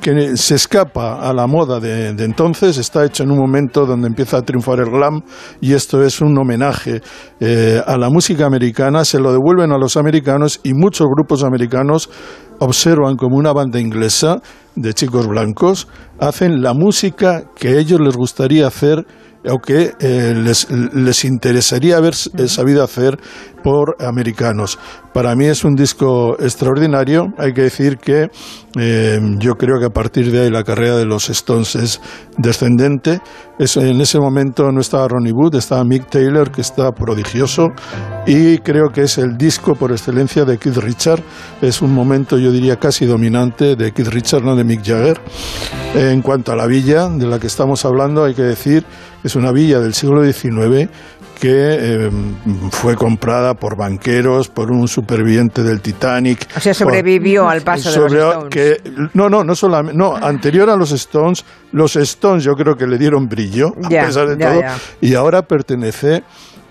que se escapa a la moda de, entonces, está hecho en un momento donde empieza a triunfar el glam y esto es un homenaje eh, a la música americana, se lo devuelven a los americanos y muchos grupos americanos observan como una banda inglesa de chicos blancos hacen la música que a ellos les gustaría hacer o que eh, les, les, interesaría haber eh, sabido hacer por americanos. Para mí es un disco extraordinario. Hay que decir que eh, yo creo que a partir de ahí la carrera de los Stones es descendente. en ese momento no estaba Ronnie Wood, estaba Mick Taylor, que está prodigioso. Y creo que es el disco por excelencia de Keith Richard. Es un momento, yo diría, casi dominante de Keith Richard, no de Mick Jagger. En cuanto a la villa de la que estamos hablando, hay que decir es una villa del siglo XIX que eh, fue comprada por banqueros, por un superviviente del Titanic. O sea, sobrevivió al paso de los Stones. Que, no, no, no solamente, no, anterior a los Stones, los Stones yo creo que le dieron brillo, a pesar de todo, y ahora pertenece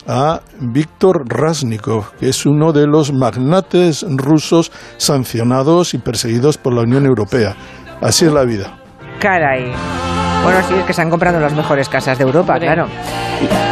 a Víctor Rasnikov, que es uno de los magnates rusos sancionados y perseguidos por la Unión Europea. Así es la vida. Caray. Bueno, sí, es que se han comprado las mejores casas de Europa, claro.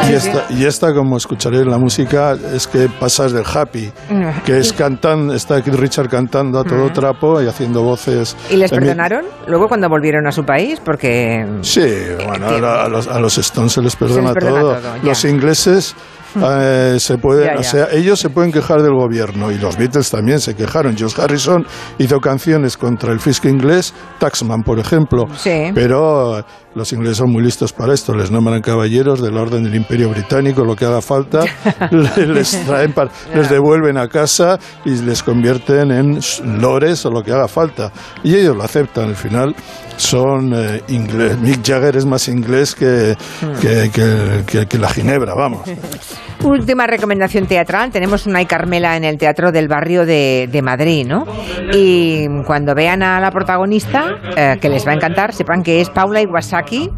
Y, esta, y esta, como escucharé en la música, es que pasas del happy, que es cantando, está aquí Richard cantando a todo trapo y haciendo voces. ¿Y les perdonaron luego cuando volvieron a su país? Porque. Sí, bueno, a, los, Stones se les perdona, todo. los ingleses eh, se puede, O sea, ellos se pueden quejar del gobierno y los Beatles también se quejaron. George Harrison hizo canciones contra el fisco inglés, Taxman, por ejemplo, pero los ingleses son muy listos para esto, les nombran caballeros de la orden del Imperio Británico, lo que haga falta, les, traen les devuelven a casa y les convierten en lores o lo que haga falta. Y ellos lo aceptan al final son eh, inglés. Mick Jagger es más inglés que, que, la Ginebra, vamos. Última recomendación teatral. Tenemos una y Carmela en el Teatro del Barrio de, Madrid, ¿no? Y cuando vean a la protagonista, eh, que les va a encantar, sepan que es Paula Iwasaki,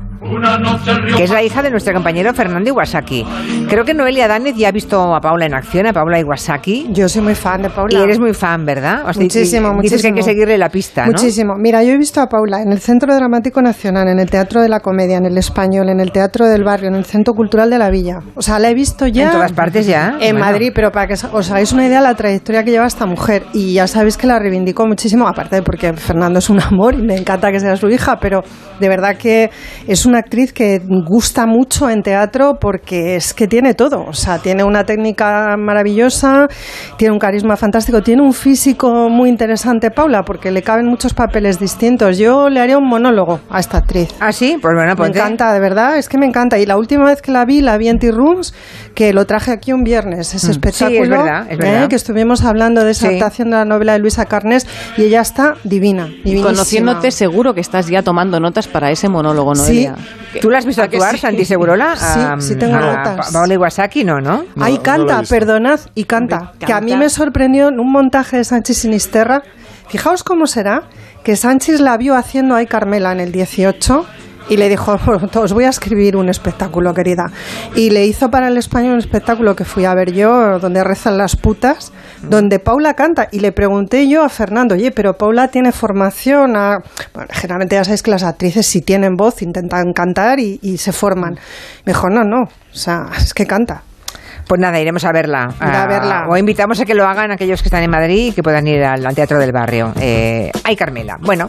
que es la hija de nuestro compañero Fernando Iwasaki. Creo que Noelia Danez ya ha visto a Paula en acción, a Paula Iwasaki. Yo soy muy fan de Paula. Y eres muy fan, ¿verdad? muchísimo, muchísimo. Dices que hay que seguirle la pista, Muchísimo. Mira, yo he visto a Paula en el Centro Dramático Nacional, en el Teatro de la Comedia, en el Español, en el Teatro del Barrio, en el Centro Cultural de la Villa. O sea, la he visto ya... En todas partes ya. En Madrid, pero para que os hagáis una idea de la trayectoria que lleva esta mujer. Y ya sabéis que la reivindico muchísimo, aparte de porque Fernando es un amor y me encanta que sea su hija, pero de verdad que es una actriz que gusta mucho en teatro porque es que tiene todo. O sea, tiene una técnica maravillosa, tiene un carisma fantástico, tiene un físico muy interesante, Paula, porque le caben muchos papeles distintos. Yo le haría un monólogo a esta actriz. ¿Ah, sí? Pues bueno, Me encanta, de verdad, es que me encanta. Y la última vez que la vi, la vi en T-Rooms, que lo traje aquí un viernes, ese Mm. espectáculo. Sí, es verdad, es ¿eh? verdad. que estuvimos hablando de esa Sí. adaptación de la novela de Luisa Carnés y ella está divina. divinísima. Conociéndote, seguro que estás ya tomando notas para ese monólogo, Sí. ¿Tú la has visto ¿A que actuar, sí? Santi Segurola? Sí, A- sí tengo notas. Pa- Paola Iwasaki, no, ¿no? Ahí canta, perdonad, y canta. Que a mí me sorprendió en un montaje de Sánchez Sinisterra. Fijaos cómo será que Sánchez la vio haciendo ahí Carmela en el 18 y le dijo, os voy a escribir un espectáculo, querida. Y le hizo para el español un espectáculo que fui a ver yo, donde rezan las putas, donde Paula canta. Y le pregunté yo a Fernando, oye, pero Paula tiene formación a... Bueno, generalmente ya sabéis que las actrices si tienen voz intentan cantar y, y se forman. Me dijo, no, no, o sea, es que canta. Pues nada, iremos a verla. A Ah, verla. O invitamos a que lo hagan aquellos que están en Madrid y que puedan ir al, al Teatro del Barrio. Eh, ay, Carmela. Bueno,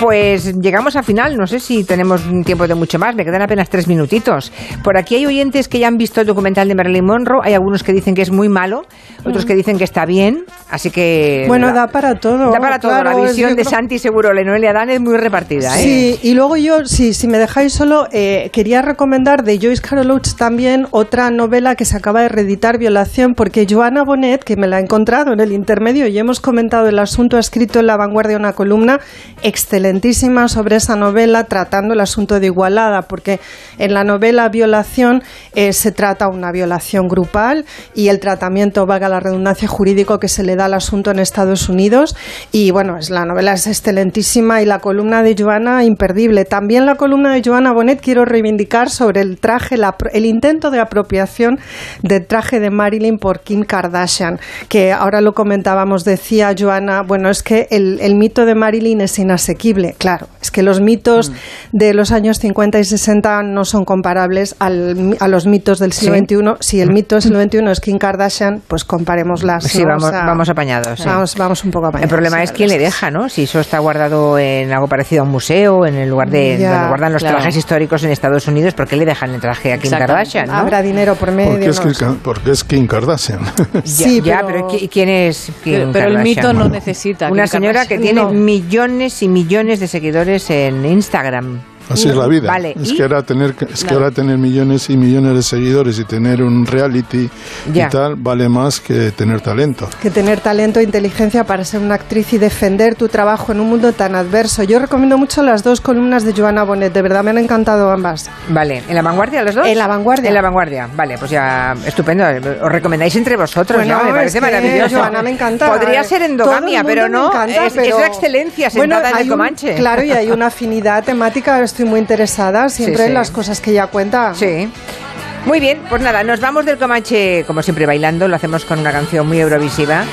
pues llegamos al final. No sé si tenemos un tiempo de mucho más. Me quedan apenas tres minutitos. Por aquí hay oyentes que ya han visto el documental de Marilyn Monroe. Hay algunos que dicen que es muy malo, otros que dicen que está bien. Así que. Bueno, la- da para todo. Da para todo. claro, la es- visión de creo- Santi Seguro Lenoelia Dan es muy repartida. ¿eh? Sí, y luego yo, sí, si me dejáis solo, eh, quería recomendar de Joyce Carol Oates también otra novela que se acaba de reeditar, Violación, porque Joana Bonet, que me la he encontrado en el intermedio y hemos comentado el asunto, ha escrito en La Vanguardia una columna excelentísima sobre esa novela, tratando el asunto de Igualada, porque en la novela Violación eh, se trata una violación grupal y el tratamiento, valga la redundancia, jurídico que se le da al asunto en Estados Unidos. Y bueno, es, la novela es excelentísima y la columna de Joana imperdible. También la columna de Joana Bonet quiero reivindicar sobre el traje, la el intento de apropiación traje de Marilyn por Kim Kardashian, que ahora lo comentábamos, decía Joana, bueno, es que el, el mito de Marilyn es inasequible. Claro, es que los mitos de los años 50 y 60 no son comparables al- a los mitos del siglo ¿Sí? XXI. Si el mito del siglo XXI es Kim Kardashian, pues comparémoslas. Sí, ¿no? vamos, O sea, vamos apañados. sí. Vamos, vamos un poco apañados. El problema sí, es quién le deja, ¿no? Si eso está guardado en algo parecido a un museo, en el lugar de Ya, donde guardan los claro. trajes históricos en Estados Unidos, ¿por qué le dejan el traje a Kim. Kardashian? ¿no? Habrá dinero por medio. Porque es, que, sé. Porque es Kim Kardashian. Ya, ya, pero, ¿qui- ¿quién es Kim Pero- pero el mito no necesita Una Kim señora que Kardashian. tiene No. millones y millones de seguidores en Instagram. Así es la vida. Vale, es ¿y? que ahora tener es que ahora tener millones y millones de seguidores y tener un reality Ya. y tal vale más que tener talento. que tener talento e inteligencia para ser una actriz y defender tu trabajo en un mundo tan adverso. Yo recomiendo mucho las dos columnas de Joana Bonet, de verdad me han encantado ambas. Vale, ¿en la vanguardia los dos? En la vanguardia. En la vanguardia, vale, pues ya, estupendo. Os recomendáis entre vosotros, Bueno, ya, me parece maravilloso. Joana, me encanta. Podría ser endogamia, pero no, me encanta, es, pero- es la excelencia Bueno, sentada en hay el un- Comanche. claro, y hay una afinidad temática, estoy muy interesada siempre Sí, sí. en las cosas que ella cuenta. Sí. Muy bien, pues nada, nos vamos del Comanche, como siempre, bailando. Lo hacemos con una canción muy eurovisiva.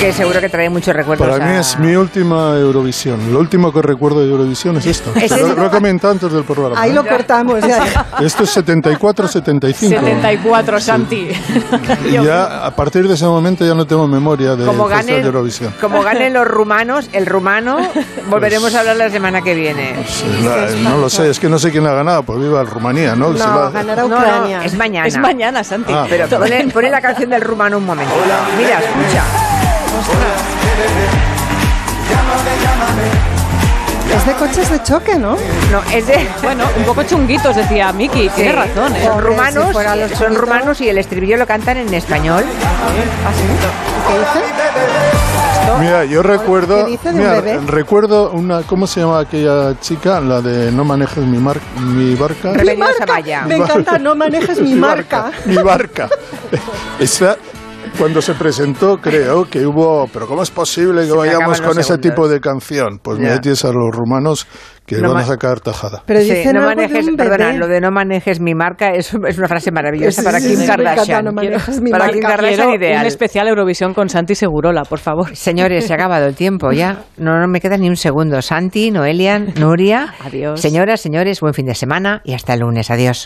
Que seguro que trae muchos recuerdos. Para mí a- es mi última Eurovisión. Lo último que recuerdo de Eurovisión es esto. ¿Es lo, lo he comentado antes del programa. Ahí ¿eh? lo cortamos ya. Esto es 74-75. 74, Santi. Y ya a partir de ese momento ya no tengo memoria de Como ganen, de Eurovisión. como ganen los rumanos, el rumano, volveremos a hablar la semana que viene. La- no lo sé, es que no sé quién ha ganado, pues viva el Rumanía, ¿no? Se la- ganará No, no, Ucrania. es mañana. Es mañana, Santi. Ah. Pero pone, pone la canción del rumano un momento. Mira, escucha. Es de coches de choque, ¿no? No, es de... Bueno, un poco chunguitos, decía Miki. Tiene razón, ¿eh? Son rumanos, si fuera los son chunguitos. rumanos y el estribillo lo cantan en español. Mira, yo recuerdo, ¿Qué dice de un mira, bebé? recuerdo una, ¿cómo se llama aquella chica? La de no manejes mi, mar, mi barca. Mi Remedios marca. Amaya. Me encanta, no manejes mi marca. Mi barca. Esa, cuando se presentó, creo que hubo, pero ¿cómo es posible que Se me vayamos con ese segundos. tipo de canción? Pues me Ya. metes a los rumanos que No van a sacar tajada. Pero Sí, dicen no algo de manejes, un bebé. perdona, lo de no manejes mi marca es, es una frase maravillosa Sí, para Kim sí, me Kardashian. no manejes mi para marca. Kim Kardashian ideal. un especial Eurovisión con Santi Segurola, por favor. Señores, se ha acabado el tiempo ya. No, no me queda ni un segundo. Santi, Noelia, Nuria. Adiós. Señoras, señores, buen fin de semana y hasta el lunes. Adiós.